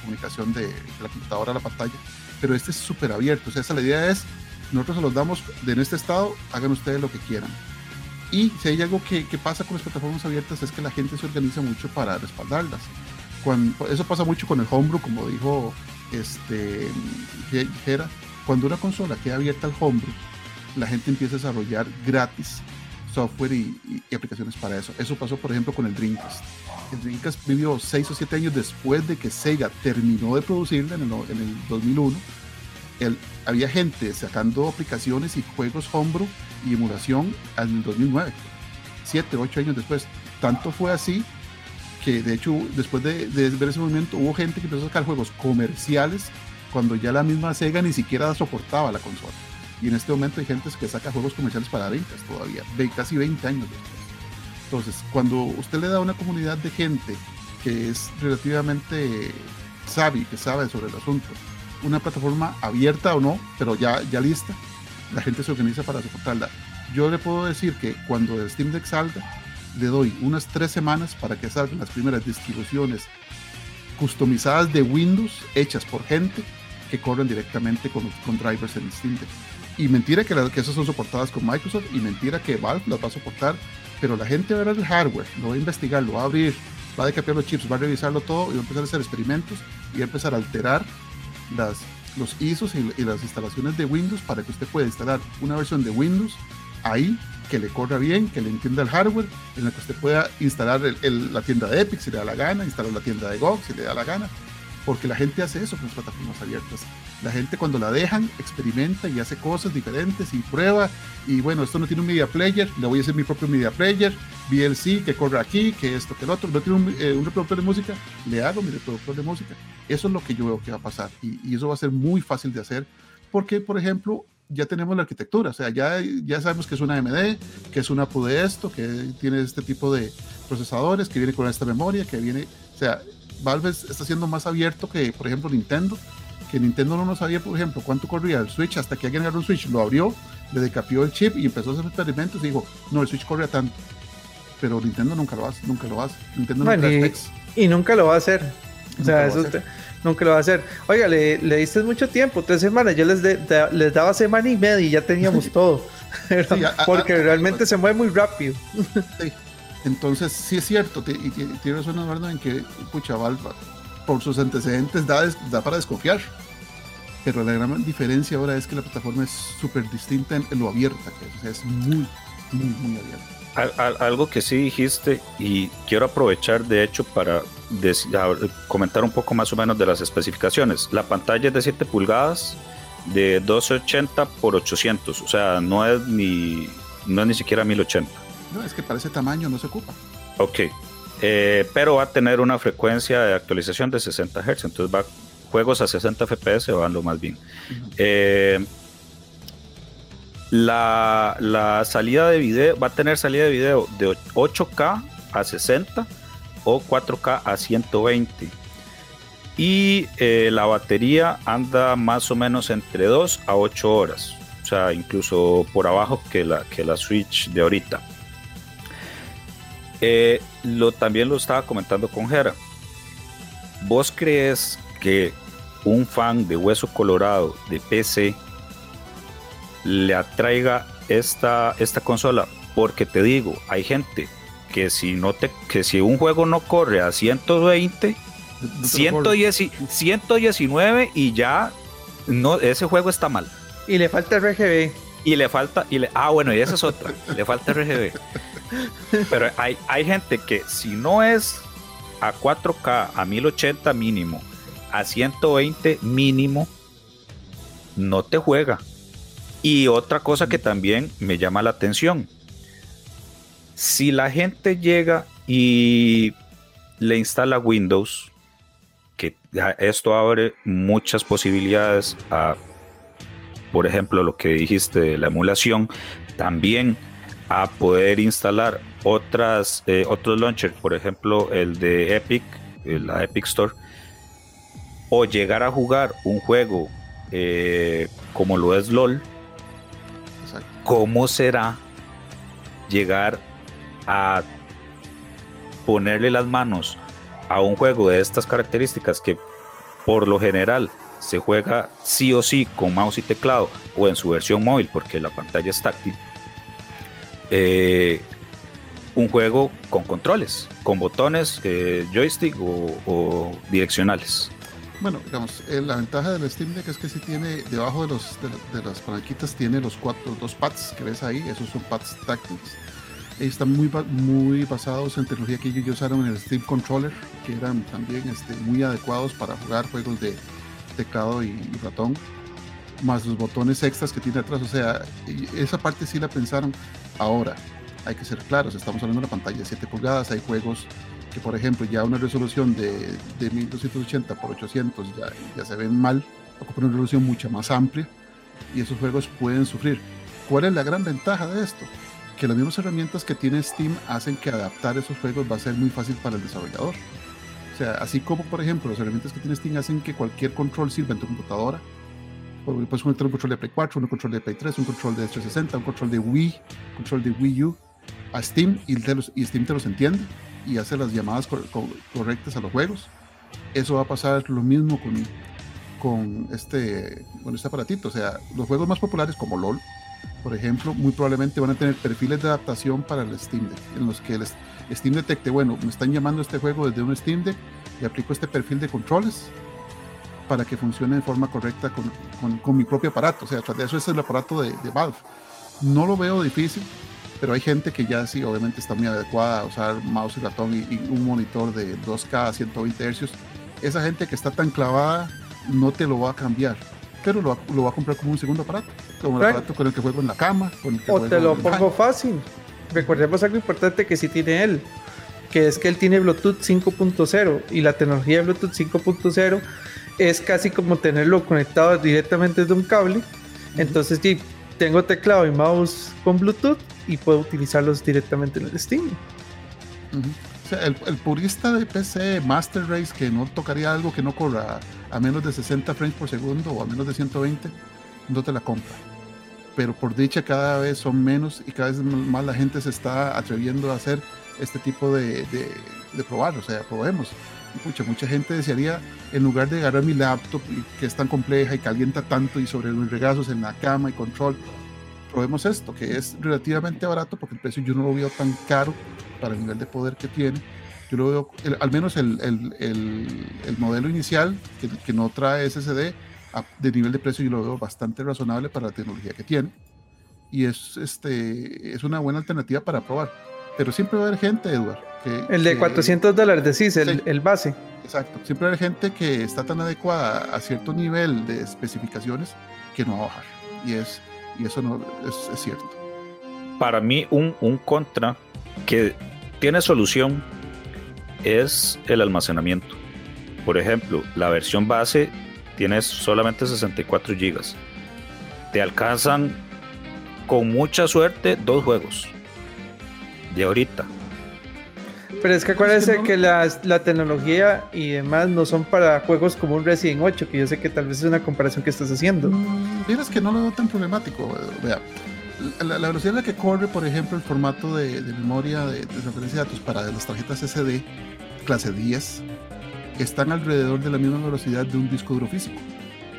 comunicación de, de la computadora a la pantalla. Pero este es súper abierto. O sea, esa la idea es, nosotros se los damos de en este estado, hagan ustedes lo que quieran. Y si hay algo que, pasa con las plataformas abiertas es que la gente se organiza mucho para respaldarlas. Cuando, eso pasa mucho con el homebrew, como dijo este, Gera. Cuando una consola queda abierta al homebrew, la gente empieza a desarrollar gratis software y, aplicaciones para eso. Eso pasó, por ejemplo, con el Dreamcast. El Dreamcast vivió 6 o 7 años después de que Sega terminó de producirla en el, en el 2001. El- había gente sacando aplicaciones y juegos homebrew y emulación en el 2009, 7, 8 años después. Tanto fue así que de hecho después de, de ver ese movimiento hubo gente que empezó a sacar juegos comerciales cuando ya la misma Sega ni siquiera soportaba la consola. Y en este momento hay gente que saca juegos comerciales para Dreamcast todavía, ve- casi 20 años después. Entonces, cuando usted le da a una comunidad de gente que es relativamente sabe, que sabe sobre el asunto, una plataforma abierta o no, pero ya, ya lista, la gente se organiza para soportarla. Yo le puedo decir que cuando el Steam Deck salga, le doy unas tres semanas para que salgan las primeras distribuciones customizadas de Windows, hechas por gente que corren directamente con, con drivers en Steam Deck. Y mentira que, que esas son soportadas con Microsoft y mentira que Valve las va a soportar, pero la gente va a ver el hardware, lo va a investigar, lo va a abrir, va a decapiar los chips, va a revisarlo todo y va a empezar a hacer experimentos y va a empezar a alterar las, los ISOs y, las instalaciones de Windows para que usted pueda instalar una versión de Windows ahí que le corra bien, que le entienda el hardware, en la que usted pueda instalar la tienda de Epic si le da la gana, instalar la tienda de GOG si le da la gana, porque la gente hace eso con las plataformas abiertas. La gente cuando la dejan experimenta y hace cosas diferentes y prueba. Y bueno, esto no tiene un media player, le voy a hacer mi propio media player, VLC que corre aquí, que esto, que el otro. No tiene eh, un, reproductor de música, le hago mi reproductor de música. Eso es lo que yo veo que va a pasar. Y, y eso va a ser muy fácil de hacer porque, por ejemplo, ya tenemos la arquitectura, o sea, ya, ya sabemos que es una AMD, que es una APU de esto, que tiene este tipo de procesadores, que viene con esta memoria, que viene, o sea, Valve está siendo más abierto que, por ejemplo, Nintendo, que Nintendo no sabía, por ejemplo, cuánto corría el Switch hasta que alguien agarró un Switch, lo abrió, le decapió el chip y empezó a hacer experimentos y dijo, no, el Switch corría tanto. Pero Nintendo nunca lo hace, nunca lo hace. Nintendo nunca y, y, nunca lo va a hacer. O sea, eso nunca lo va a hacer. Oiga, le, le diste mucho tiempo, tres semanas. Yo les, les daba semana y media y ya teníamos todo. Porque realmente se mueve muy rápido. Entonces, sí es cierto, y tiene razón Eduardo en que, pucha, Valve, por sus antecedentes, da, da para desconfiar. Pero la gran diferencia ahora es que la plataforma es súper distinta en, lo abierta que es muy, muy, muy abierta. algo que sí dijiste y quiero aprovechar de hecho para comentar un poco más o menos de las especificaciones. La pantalla es de 7 pulgadas de 1280 por 800, o sea, no es ni, no es ni siquiera 1080. No, es que para ese tamaño no se ocupa. Ok, eh, pero va a tener una frecuencia de actualización de 60 Hz, entonces va juegos a 60 FPS van lo más bien. Eh, la, la, salida de video va a tener salida de video de 8K a 60 o 4K a 120. Y eh, la batería anda más o menos entre 2 a 8 horas. O sea, incluso por abajo que la, que la Switch de ahorita. Eh, lo, también lo estaba comentando con Jera. ¿Vos crees que un fan de Hueso Colorado de PC le atraiga esta, esta consola? Porque te digo, hay gente que si no te que si un juego no corre a 120 119 y ya no ese juego está mal y le falta RGB y le falta y le, ah bueno y esa es otra le falta RGB pero hay, hay gente que si no es a 4K a 1080 mínimo a 120 mínimo no te juega. Y otra cosa que también me llama la atención si la gente llega y le instala Windows, que esto abre muchas posibilidades a, por ejemplo, lo que dijiste de la emulación, también a poder instalar otras, eh, otros launchers, por ejemplo, el de Epic, la Epic Store, o llegar a jugar un juego eh, como lo es LOL, ¿cómo será llegar a ponerle las manos a un juego de estas características que por lo general se juega sí o sí con mouse y teclado o en su versión móvil porque la pantalla es táctil, eh, un juego con controles, con botones, eh, joystick o, direccionales. Bueno, digamos, eh, la ventaja del Steam Deck es que si tiene debajo de, los, de, las palanquitas tiene los cuatro, dos pads que ves ahí, esos son pads táctiles están muy, muy basados en tecnología que ellos usaron en el Steam Controller, que eran también este, muy adecuados para jugar juegos de teclado y, ratón, más los botones extras que tiene atrás. O sea, esa parte sí la pensaron. Ahora, hay que ser claros, estamos hablando de una pantalla de 7 pulgadas, hay juegos que, por ejemplo, ya una resolución de, de 1280 por 800 ya, ya se ven mal, ocupan una resolución mucho más amplia y esos juegos pueden sufrir. ¿Cuál es la gran ventaja de esto? que las mismas herramientas que tiene Steam hacen que adaptar esos juegos va a ser muy fácil para el desarrollador. O sea, así como por ejemplo las herramientas que tiene Steam hacen que cualquier control sirva en tu computadora. Puedes conectar un control de Play 4, un control de Play 3, un control de 360, un control de Wii, un control de Wii U a Steam y, y Steam te los entiende y hace las llamadas correctas a los juegos. eso va a pasar lo mismo con, con, este, con este aparatito. O sea, los juegos más populares como LOL, por ejemplo, muy probablemente van a tener perfiles de adaptación para el Steam Deck, en los que el Steam detecte, bueno, me están llamando este juego desde un Steam Deck y aplico este perfil de controles para que funcione de forma correcta con, con, con mi propio aparato. O sea, tras de eso es el aparato de, de, Valve. No lo veo difícil, pero hay gente que ya sí, obviamente está muy adecuada a usar mouse y ratón y, y un monitor de 2K a 120 Hz. Esa gente que está tan clavada no te lo va a cambiar, pero lo, lo va a comprar como un segundo aparato, como el aparato con el que juego en la cama. Con el que o te lo pongo fácil. Recordemos algo importante que sí tiene él, que es que él tiene Bluetooth 5.0 y la tecnología de Bluetooth 5.0 es casi como tenerlo conectado directamente desde un cable. Entonces, sí, tengo teclado y mouse con Bluetooth y puedo utilizarlos directamente en el Steam. Uh -huh. o sea, el, el, purista de PC Master Race que no tocaría algo que no corra a menos de 60 frames por segundo o a menos de 120, no te la compra. Pero por dicha cada vez son menos y cada vez más la gente se está atreviendo a hacer este tipo de, de, de probar. O sea, probemos. Pucha, mucha gente desearía, en lugar de agarrar mi laptop que es tan compleja y calienta tanto y sobre los regazos en la cama y control, probemos esto, que es relativamente barato porque el precio yo no lo veo tan caro para el nivel de poder que tiene. Yo lo veo, el, al menos el, el, el, modelo inicial, que, que, no trae SSD, a, de nivel de precio yo lo veo bastante razonable para la tecnología que tiene. Y es, este, es una buena alternativa para probar. Pero siempre va a haber gente, Eduardo. Que, el de 400 dólares, decís, el, sí, el base. Exacto. Siempre va a haber gente que está tan adecuada a cierto nivel de especificaciones que no va a bajar. Y, es, y eso no es, es cierto. Para mí, un, un contra que tiene solución es el almacenamiento. Por ejemplo, la versión base tiene solamente 64 GB. Te alcanzan con mucha suerte dos juegos de ahorita. Pero es que acuérdense es que, no... que la, la, tecnología y demás no son para juegos como un Resident 8, que yo sé que tal vez es una comparación que estás haciendo. Mm, Miras que no lo veo tan problemático. Vea, la, la, velocidad en la que corre, por ejemplo, el formato de, de memoria de, de, transferencia de datos para las tarjetas SD clase 10 están alrededor de la misma velocidad de un disco duro físico.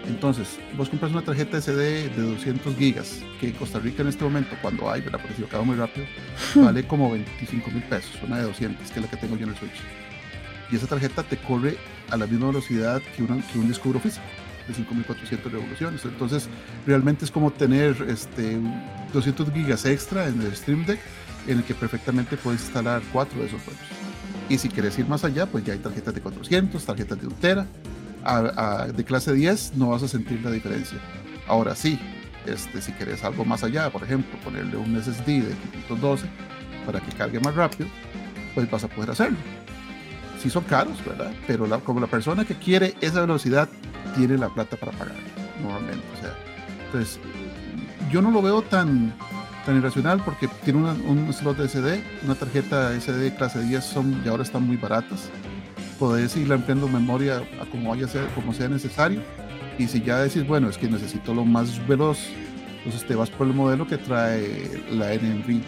Entonces, vos compras una tarjeta SD de 200 gigas, que en Costa Rica en este momento, cuando hay, ¿verdad? Porque si lo acabo muy rápido, vale como 25 mil pesos, una de 200, que es la que tengo yo en el Switch. Y esa tarjeta te corre a la misma velocidad que, una, que un disco duro físico, de 5400 revoluciones. Entonces, realmente es como tener este, 200 gigas extra en el Stream Deck, en el que perfectamente puedes instalar cuatro de esos juegos. Y si quieres ir más allá, pues ya hay tarjetas de 400, tarjetas de 1 tera. A, de clase 10 no vas a sentir la diferencia. Ahora sí, este, si quieres algo más allá, por ejemplo, ponerle un SSD de 512 para que cargue más rápido, pues vas a poder hacerlo. Sí son caros, ¿verdad? Pero como la persona que quiere esa velocidad tiene la plata para pagar, normalmente. Entonces, yo no lo veo tan, tan irracional porque tiene una, un slot de SD, una tarjeta SD clase 10 son, y ahora están muy baratas. Podés ir ampliando memoria a como, vaya a ser, como sea necesario. Y si ya decís, bueno, es que necesito lo más veloz, entonces te vas por el modelo que trae la NMV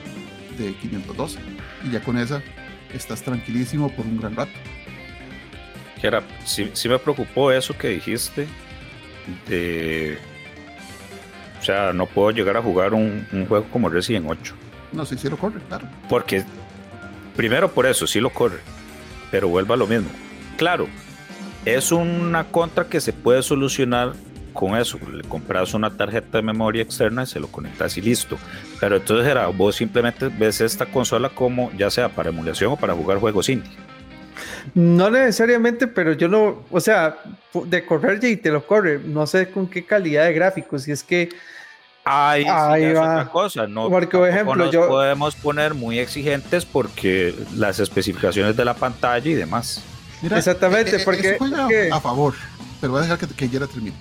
de 512. Y ya con esa estás tranquilísimo por un gran rato. Era, sí, sí me preocupó eso que dijiste de o sea, no puedo llegar a jugar un, un juego como Resident 8. No, sí, sí lo corre, claro. Porque, primero por eso, sí lo corre. Pero vuelva a lo mismo. Claro, es una contra que se puede solucionar con eso. Le compras una tarjeta de memoria externa y se lo conectas y listo. Pero entonces era, vos simplemente ves esta consola como ya sea para emulación o para jugar juegos indie. No necesariamente, pero yo no, o sea, de correr y te lo corre, no sé con qué calidad de gráficos, si es que Ahí, Ahí sí, va. Es otra cosa. No, porque, por ejemplo, nos yo podemos poner muy exigentes porque las especificaciones de la pantalla y demás. Mira, Exactamente, eh, porque, porque, a favor, pero voy a dejar que, que Yera termine.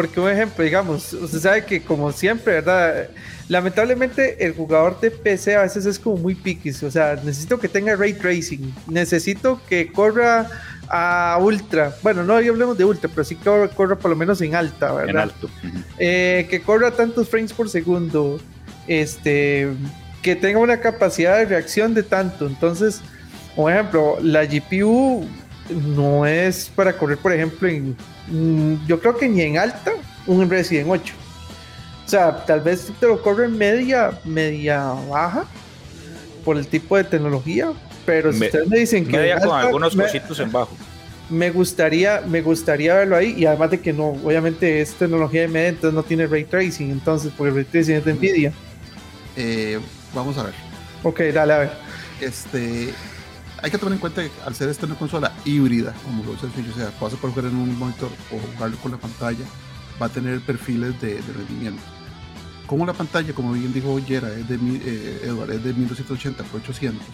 Porque un ejemplo, digamos, usted sabe que como siempre, ¿verdad? Lamentablemente el jugador de PC a veces es como muy piquis, o sea, necesito que tenga ray tracing, necesito que corra a ultra, bueno, no hablemos de ultra, pero sí que corra, corra por lo menos en alta, ¿verdad? En alto. Uh -huh. eh, que corra tantos frames por segundo, este, que tenga una capacidad de reacción de tanto, entonces, por ejemplo, la GPU no es para correr, por ejemplo, en, mm, yo creo que ni en alta, un Resident 8. O sea, tal vez te lo corre en media, media baja por el tipo de tecnología, pero si ustedes me dicen que media con algunos cositos en bajo. Me gustaría, me gustaría verlo ahí y además de que no, obviamente es tecnología de media, entonces no tiene ray tracing, entonces porque el ray tracing es de Nvidia. Eh, vamos a ver. Ok, dale a ver. Este, hay que tomar en cuenta que al ser esta una consola híbrida, como lo dice el o sea, vas a poder jugar en un monitor o jugarlo con la pantalla, va a tener perfiles de, rendimiento. Como la pantalla, como bien dijo Yera, es de, eh, Edward, es de 1280 por 800,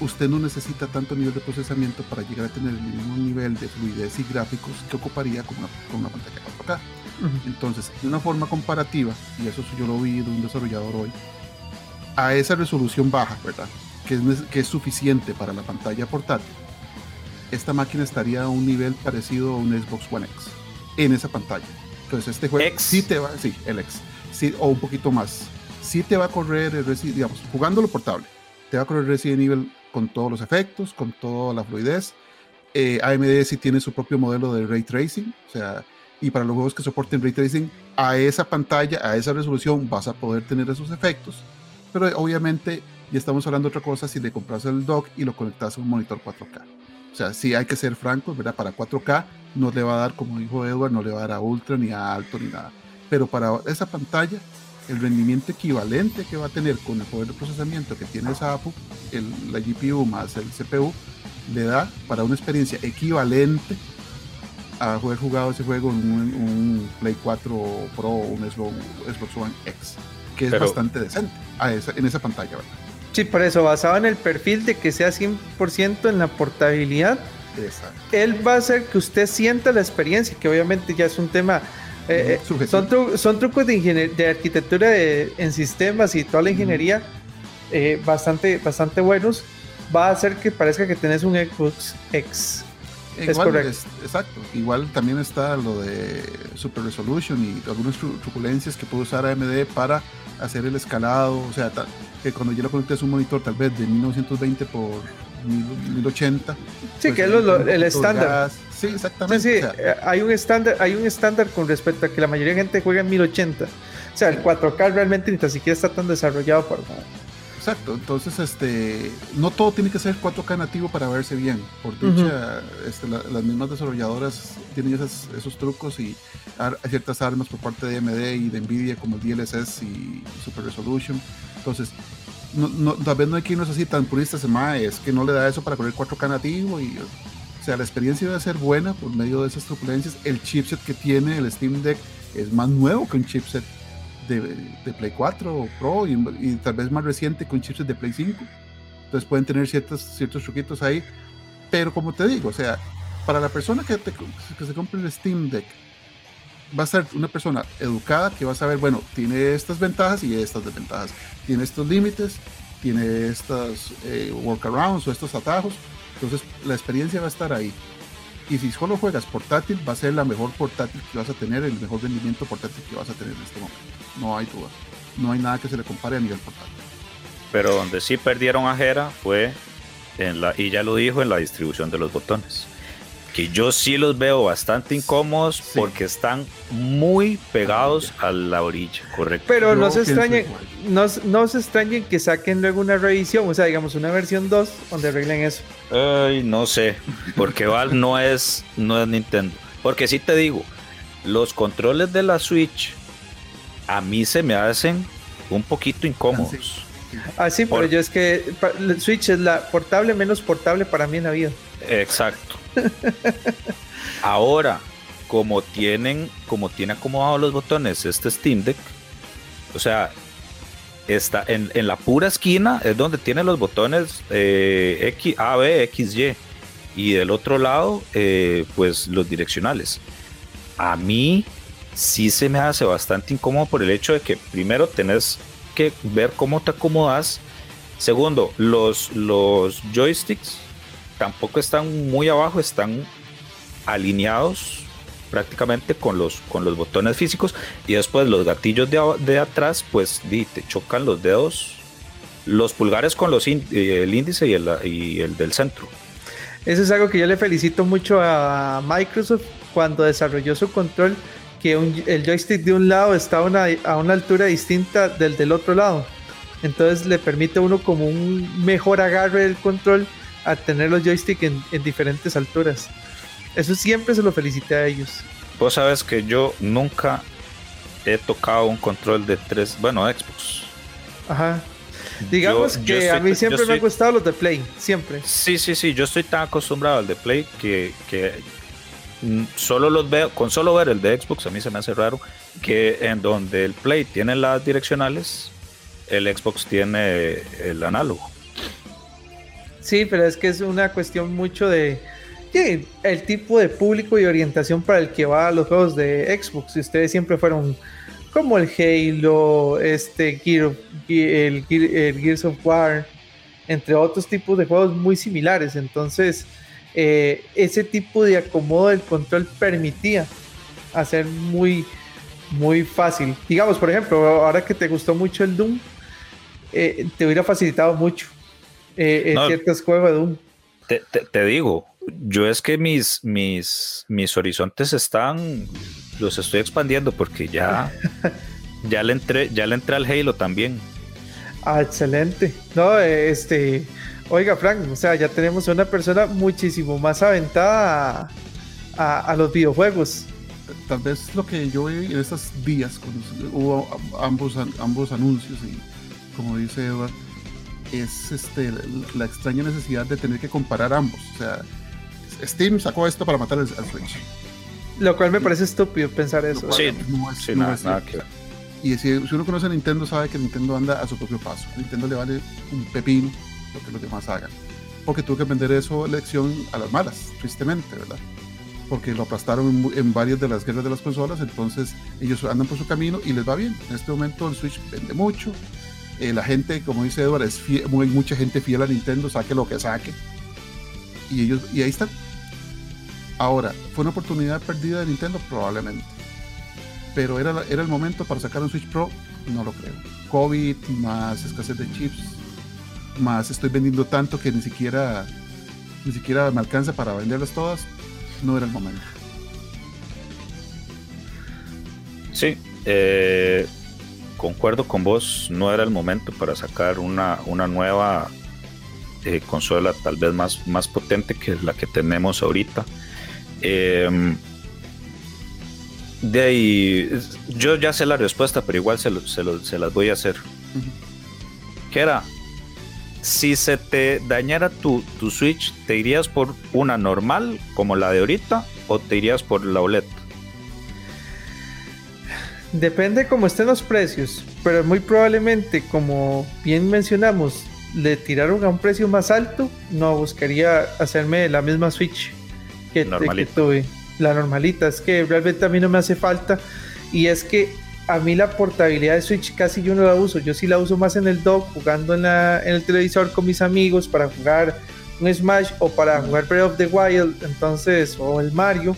usted no necesita tanto nivel de procesamiento para llegar a tener el mismo nivel de fluidez y gráficos que ocuparía con una, con una pantalla 4K. Entonces, de una forma comparativa, y eso yo lo vi de un desarrollador hoy, a esa resolución baja, ¿verdad? Que es, que es suficiente para la pantalla portátil, esta máquina estaría a un nivel parecido a un Xbox One X en esa pantalla. Entonces, este juego X. sí te va, sí, el X, sí, o un poquito más, sí te va a correr, el digamos, jugándolo portable, te va a correr Resident Evil con todos los efectos, con toda la fluidez. Eh, AMD sí tiene su propio modelo de ray tracing, o sea, y para los juegos que soporten ray tracing, a esa pantalla, a esa resolución, vas a poder tener esos efectos. Pero obviamente ya estamos hablando de otra cosa si le compras el dock y lo conectas a un monitor 4K. O sea, sí hay que ser francos, ¿verdad? Para 4K no le va a dar, como dijo Edward, no le va a dar a ultra, ni a alto, ni nada. Pero para esa pantalla, el rendimiento equivalente que va a tener con el poder de procesamiento que tiene esa APU, el, la GPU más el CPU, le da para una experiencia equivalente a haber jugado ese juego en un, Play 4 Pro o un Xbox One X, que es bastante decente en esa pantalla, ¿verdad? Sí, por eso, basado en el perfil de que sea 100% en la portabilidad, Exacto. él va a hacer que usted sienta la experiencia, que obviamente ya es un tema... Eh, eh, son, son, trucos de, de arquitectura en sistemas y toda la ingeniería eh, bastante, bastante buenos. Va a hacer que parezca que tenés un Xbox X Igual, exacto. Igual también está lo de Super Resolution y algunas truculencias que puede usar AMD para hacer el escalado. O sea, que cuando yo lo conectes un monitor tal vez de 1920 por 1080. Sí, pues que es el estándar. Sí, exactamente. Sí, eh, hay un estándar, hay un estándar con respecto a que la mayoría de gente juega en 1080. O sea, el 4K realmente ni siquiera está tan desarrollado para Exacto, entonces este, no todo tiene que ser 4K nativo para verse bien. Por dicha, este, las mismas desarrolladoras tienen esos trucos y ciertas armas por parte de AMD y de Nvidia como el DLSS y Super Resolution. Entonces, no, tal vez no hay que irnos así tan puristas, es que no le da eso para correr 4K nativo y o sea, la experiencia debe ser buena por medio de esas turbulencias. El chipset que tiene el Steam Deck es más nuevo que un chipset de, Play 4 Pro y, tal vez más reciente con chips de Play 5. Entonces pueden tener ciertos, ciertos truquitos ahí. Pero como te digo, o sea, para la persona que, que se compre el Steam Deck, va a ser una persona educada que va a saber, bueno, tiene estas ventajas y estas desventajas. Tiene estos límites, tiene estos eh, workarounds o estos atajos. Entonces la experiencia va a estar ahí. Y si solo juegas portátil, va a ser la mejor portátil que vas a tener, el mejor rendimiento portátil que vas a tener en este momento. No hay duda. No hay nada que se le compare a nivel portátil. Pero donde sí perdieron a Jera fue en la, y ya lo dijo, en la distribución de los botones. Que yo sí los veo bastante incómodos porque están muy pegados a la orilla, correcto. Pero no se, extrañen, no, no, se extrañen que saquen luego una revisión, o sea, digamos una versión 2 donde arreglen eso. Ay, no sé, porque Val no es, no es Nintendo. Porque sí te digo, los controles de la Switch a mí se me hacen un poquito incómodos. Ah, sí, pero yo es que el Switch es la portable menos portable para mí en la vida. Exacto. Ahora, como tienen, como tiene acomodados los botones este Steam Deck, o sea, está en, la pura esquina es donde tiene los botones eh, X, A, B, X, Y. Y del otro lado, eh, pues los direccionales. A mí sí se me hace bastante incómodo por el hecho de que primero tenés ver cómo te acomodas. Segundo, los, los joysticks tampoco están muy abajo, están alineados prácticamente con los, con los botones físicos y después los gatillos de, atrás pues te chocan los dedos, los pulgares con los eh, el índice y el, y el del centro. Eso es algo que yo le felicito mucho a Microsoft cuando desarrolló su control, que el joystick de un lado está a una, a una altura distinta del del otro lado. Entonces le permite a uno como un mejor agarre del control a tener los joysticks en, en diferentes alturas. Eso siempre se lo felicité a ellos. Vos sabes que yo nunca he tocado un control de tres, bueno, Xbox. Ajá. Digamos Yo- yo que a mí siempre me han estoy- gustado los de Play, siempre. Sí, sí, sí, yo estoy tan acostumbrado al de Play que, que solo los veo, con solo ver el de Xbox a mí se me hace raro que en donde el Play tiene las direccionales, el Xbox tiene el análogo. Sí, pero es que es una cuestión mucho de el tipo de público y orientación para el que va a los juegos de Xbox. Si ustedes siempre fueron como el Halo, este Gear el, el Gears of War, entre otros tipos de juegos muy similares. Entonces, eh, ese tipo de acomodo del control permitía hacer muy, muy fácil. Digamos, por ejemplo, ahora que te gustó mucho el Doom, eh, te hubiera facilitado mucho eh, en No. ciertos juegos de Doom. Te, te- te digo, yo es que mis, mis, mis horizontes están, los estoy expandiendo porque ya, ya le entré, ya le entré al Halo también. Ah, excelente. No, este, oiga, Frank, o sea, ya tenemos a una persona muchísimo más aventada a, a- a los videojuegos. Tal vez lo que yo vi en estos días, cuando hubo ambos, ambos anuncios, y como dice Edward, es este, la, la extraña necesidad de tener que comparar ambos. O sea, Steam sacó esto para matar al, al Switch. Lo cual me parece estúpido pensar eso. cual Sí, no es- Sí, no nada, es nada. Y si, si uno conoce a Nintendo, sabe que Nintendo anda a su propio paso. Nintendo le vale un pepino lo que los demás hagan. Porque tuvo que vender eso lección a las malas, tristemente, ¿verdad? Porque lo aplastaron en, en varias de las guerras de las consolas, entonces ellos andan por su camino y les va bien. En este momento el Switch vende mucho. eh, la gente, como dice Edward, es fie- muy, mucha gente fiel a Nintendo, saque lo que saque. Y ellos, y ahí están. Ahora, ¿fue una oportunidad perdida de Nintendo? Probablemente pero era, era el momento para sacar un Switch Pro, no lo creo. COVID, más escasez de chips, más estoy vendiendo tanto que ni siquiera ni siquiera me alcanza para venderlas todas, no era el momento. Sí, eh, concuerdo con vos, no era el momento para sacar una, una nueva eh, consola tal vez más, más potente que la que tenemos ahorita. Eh, de ahí, yo ya sé la respuesta, pero igual se, lo- se lo- se las voy a hacer. Que era, si se te dañara tu, tu Switch, ¿te irías por una normal como la de ahorita o te irías por la OLED? Depende cómo estén los precios, pero muy probablemente, como bien mencionamos, le tiraron a un precio más alto, no buscaría hacerme la misma Switch que, que tuve. La normalita, es que realmente a mí no me hace falta. Y es que a mí la portabilidad de Switch casi yo no la uso. Yo sí la uso más en el dock, jugando en, la- en el televisor con mis amigos para jugar un Smash o para jugar Breath of the Wild, entonces, o el Mario.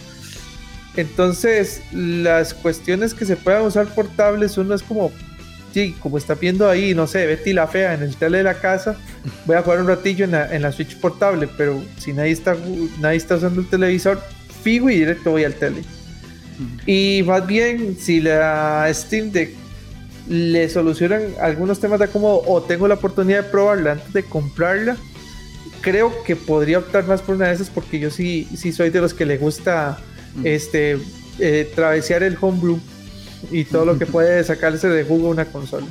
Entonces, las cuestiones que se puedan usar portables, uno es como, sí, como está viendo ahí, no sé, Betty la fea en el tele de la casa, voy a jugar un ratillo en la, en la Switch portable, pero si nadie está, nadie está usando el televisor, fijo y directo voy al tele. Y más bien, si la Steam Deck le solucionan algunos temas de acomodo o tengo la oportunidad de probarla antes de comprarla, creo que podría optar más por una de esas porque yo sí, sí soy de los que le gusta Mm. este eh, travesear el homebrew y todo lo que puede sacarse de jugo una consola.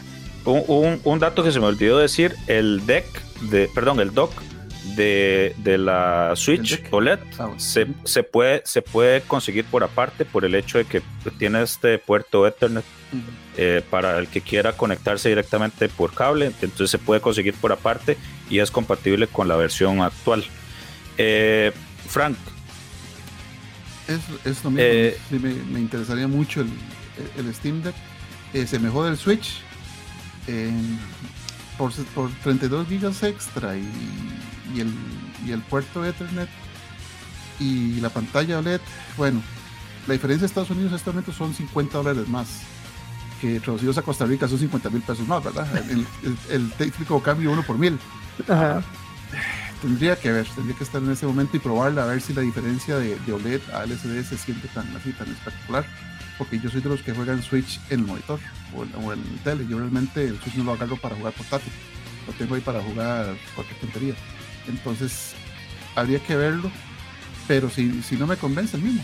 Un, un- un dato que se me olvidó decir, el deck de, perdón, el dock de, de la Switch. OLED Ah, se, se puede, se puede conseguir por aparte por el hecho de que tiene este puerto Ethernet eh, para el que quiera conectarse directamente por cable, entonces se puede conseguir por aparte y es compatible con la versión actual. Eh, Frank, Es, es lo mismo. Eh, sí, me, me interesaría mucho el, el Steam Deck. Eh, se mejora el Switch por, por 32 gigas extra y, y el, y el puerto Ethernet y la pantalla OLED. Bueno, la diferencia de Estados Unidos en este momento son 50 dólares más. Que traducidos a Costa Rica son 50 mil pesos más, ¿verdad? El, el, el técnico cambio uno por mil. Ajá. tendría que ver, tendría que estar en ese momento y probarla a ver si la diferencia de, de OLED a LCD se siente tan así, tan espectacular. Porque yo soy de los que juegan Switch en el monitor o en, o en el tele. Yo realmente el Switch no lo agarro para jugar portátil. Lo tengo ahí para jugar cualquier tontería. Entonces, habría que verlo. Pero si, si no me convence el mismo.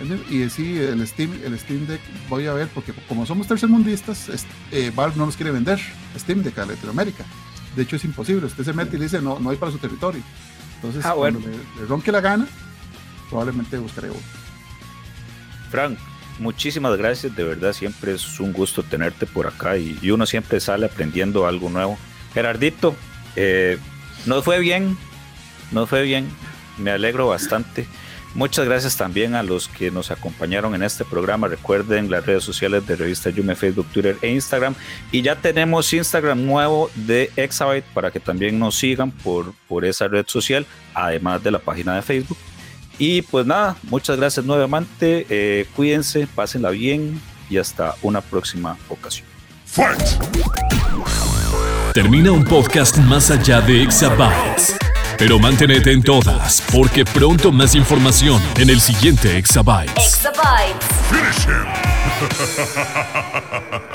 El mismo. Y sí, el Steam, el Steam Deck voy a ver, porque como somos tercermundistas, eh, Valve no nos quiere vender Steam Deck a Latinoamérica. De hecho, es imposible. Usted se mete y le dice, no, no hay para su territorio. Entonces, Ah, bueno. cuando le, le ronque la gana, probablemente buscaré uno. Frank, muchísimas gracias, de verdad siempre es un gusto tenerte por acá y, y uno siempre sale aprendiendo algo nuevo. Gerardito, eh, nos fue bien, nos fue bien, me alegro bastante. Muchas gracias también a los que nos acompañaron en este programa. Recuerden las redes sociales de Revista Yume, Facebook, Twitter e Instagram. Y ya tenemos Instagram nuevo de Exabyte para que también nos sigan por, por esa red social, además de la página de Facebook. Y pues nada, muchas gracias nuevamente. eh, cuídense, pásenla bien y hasta una próxima ocasión. Termina un podcast más allá de Exabytes. Pero manténete en todas, porque pronto más información en el siguiente Exabytes. Exabytes. Finish him!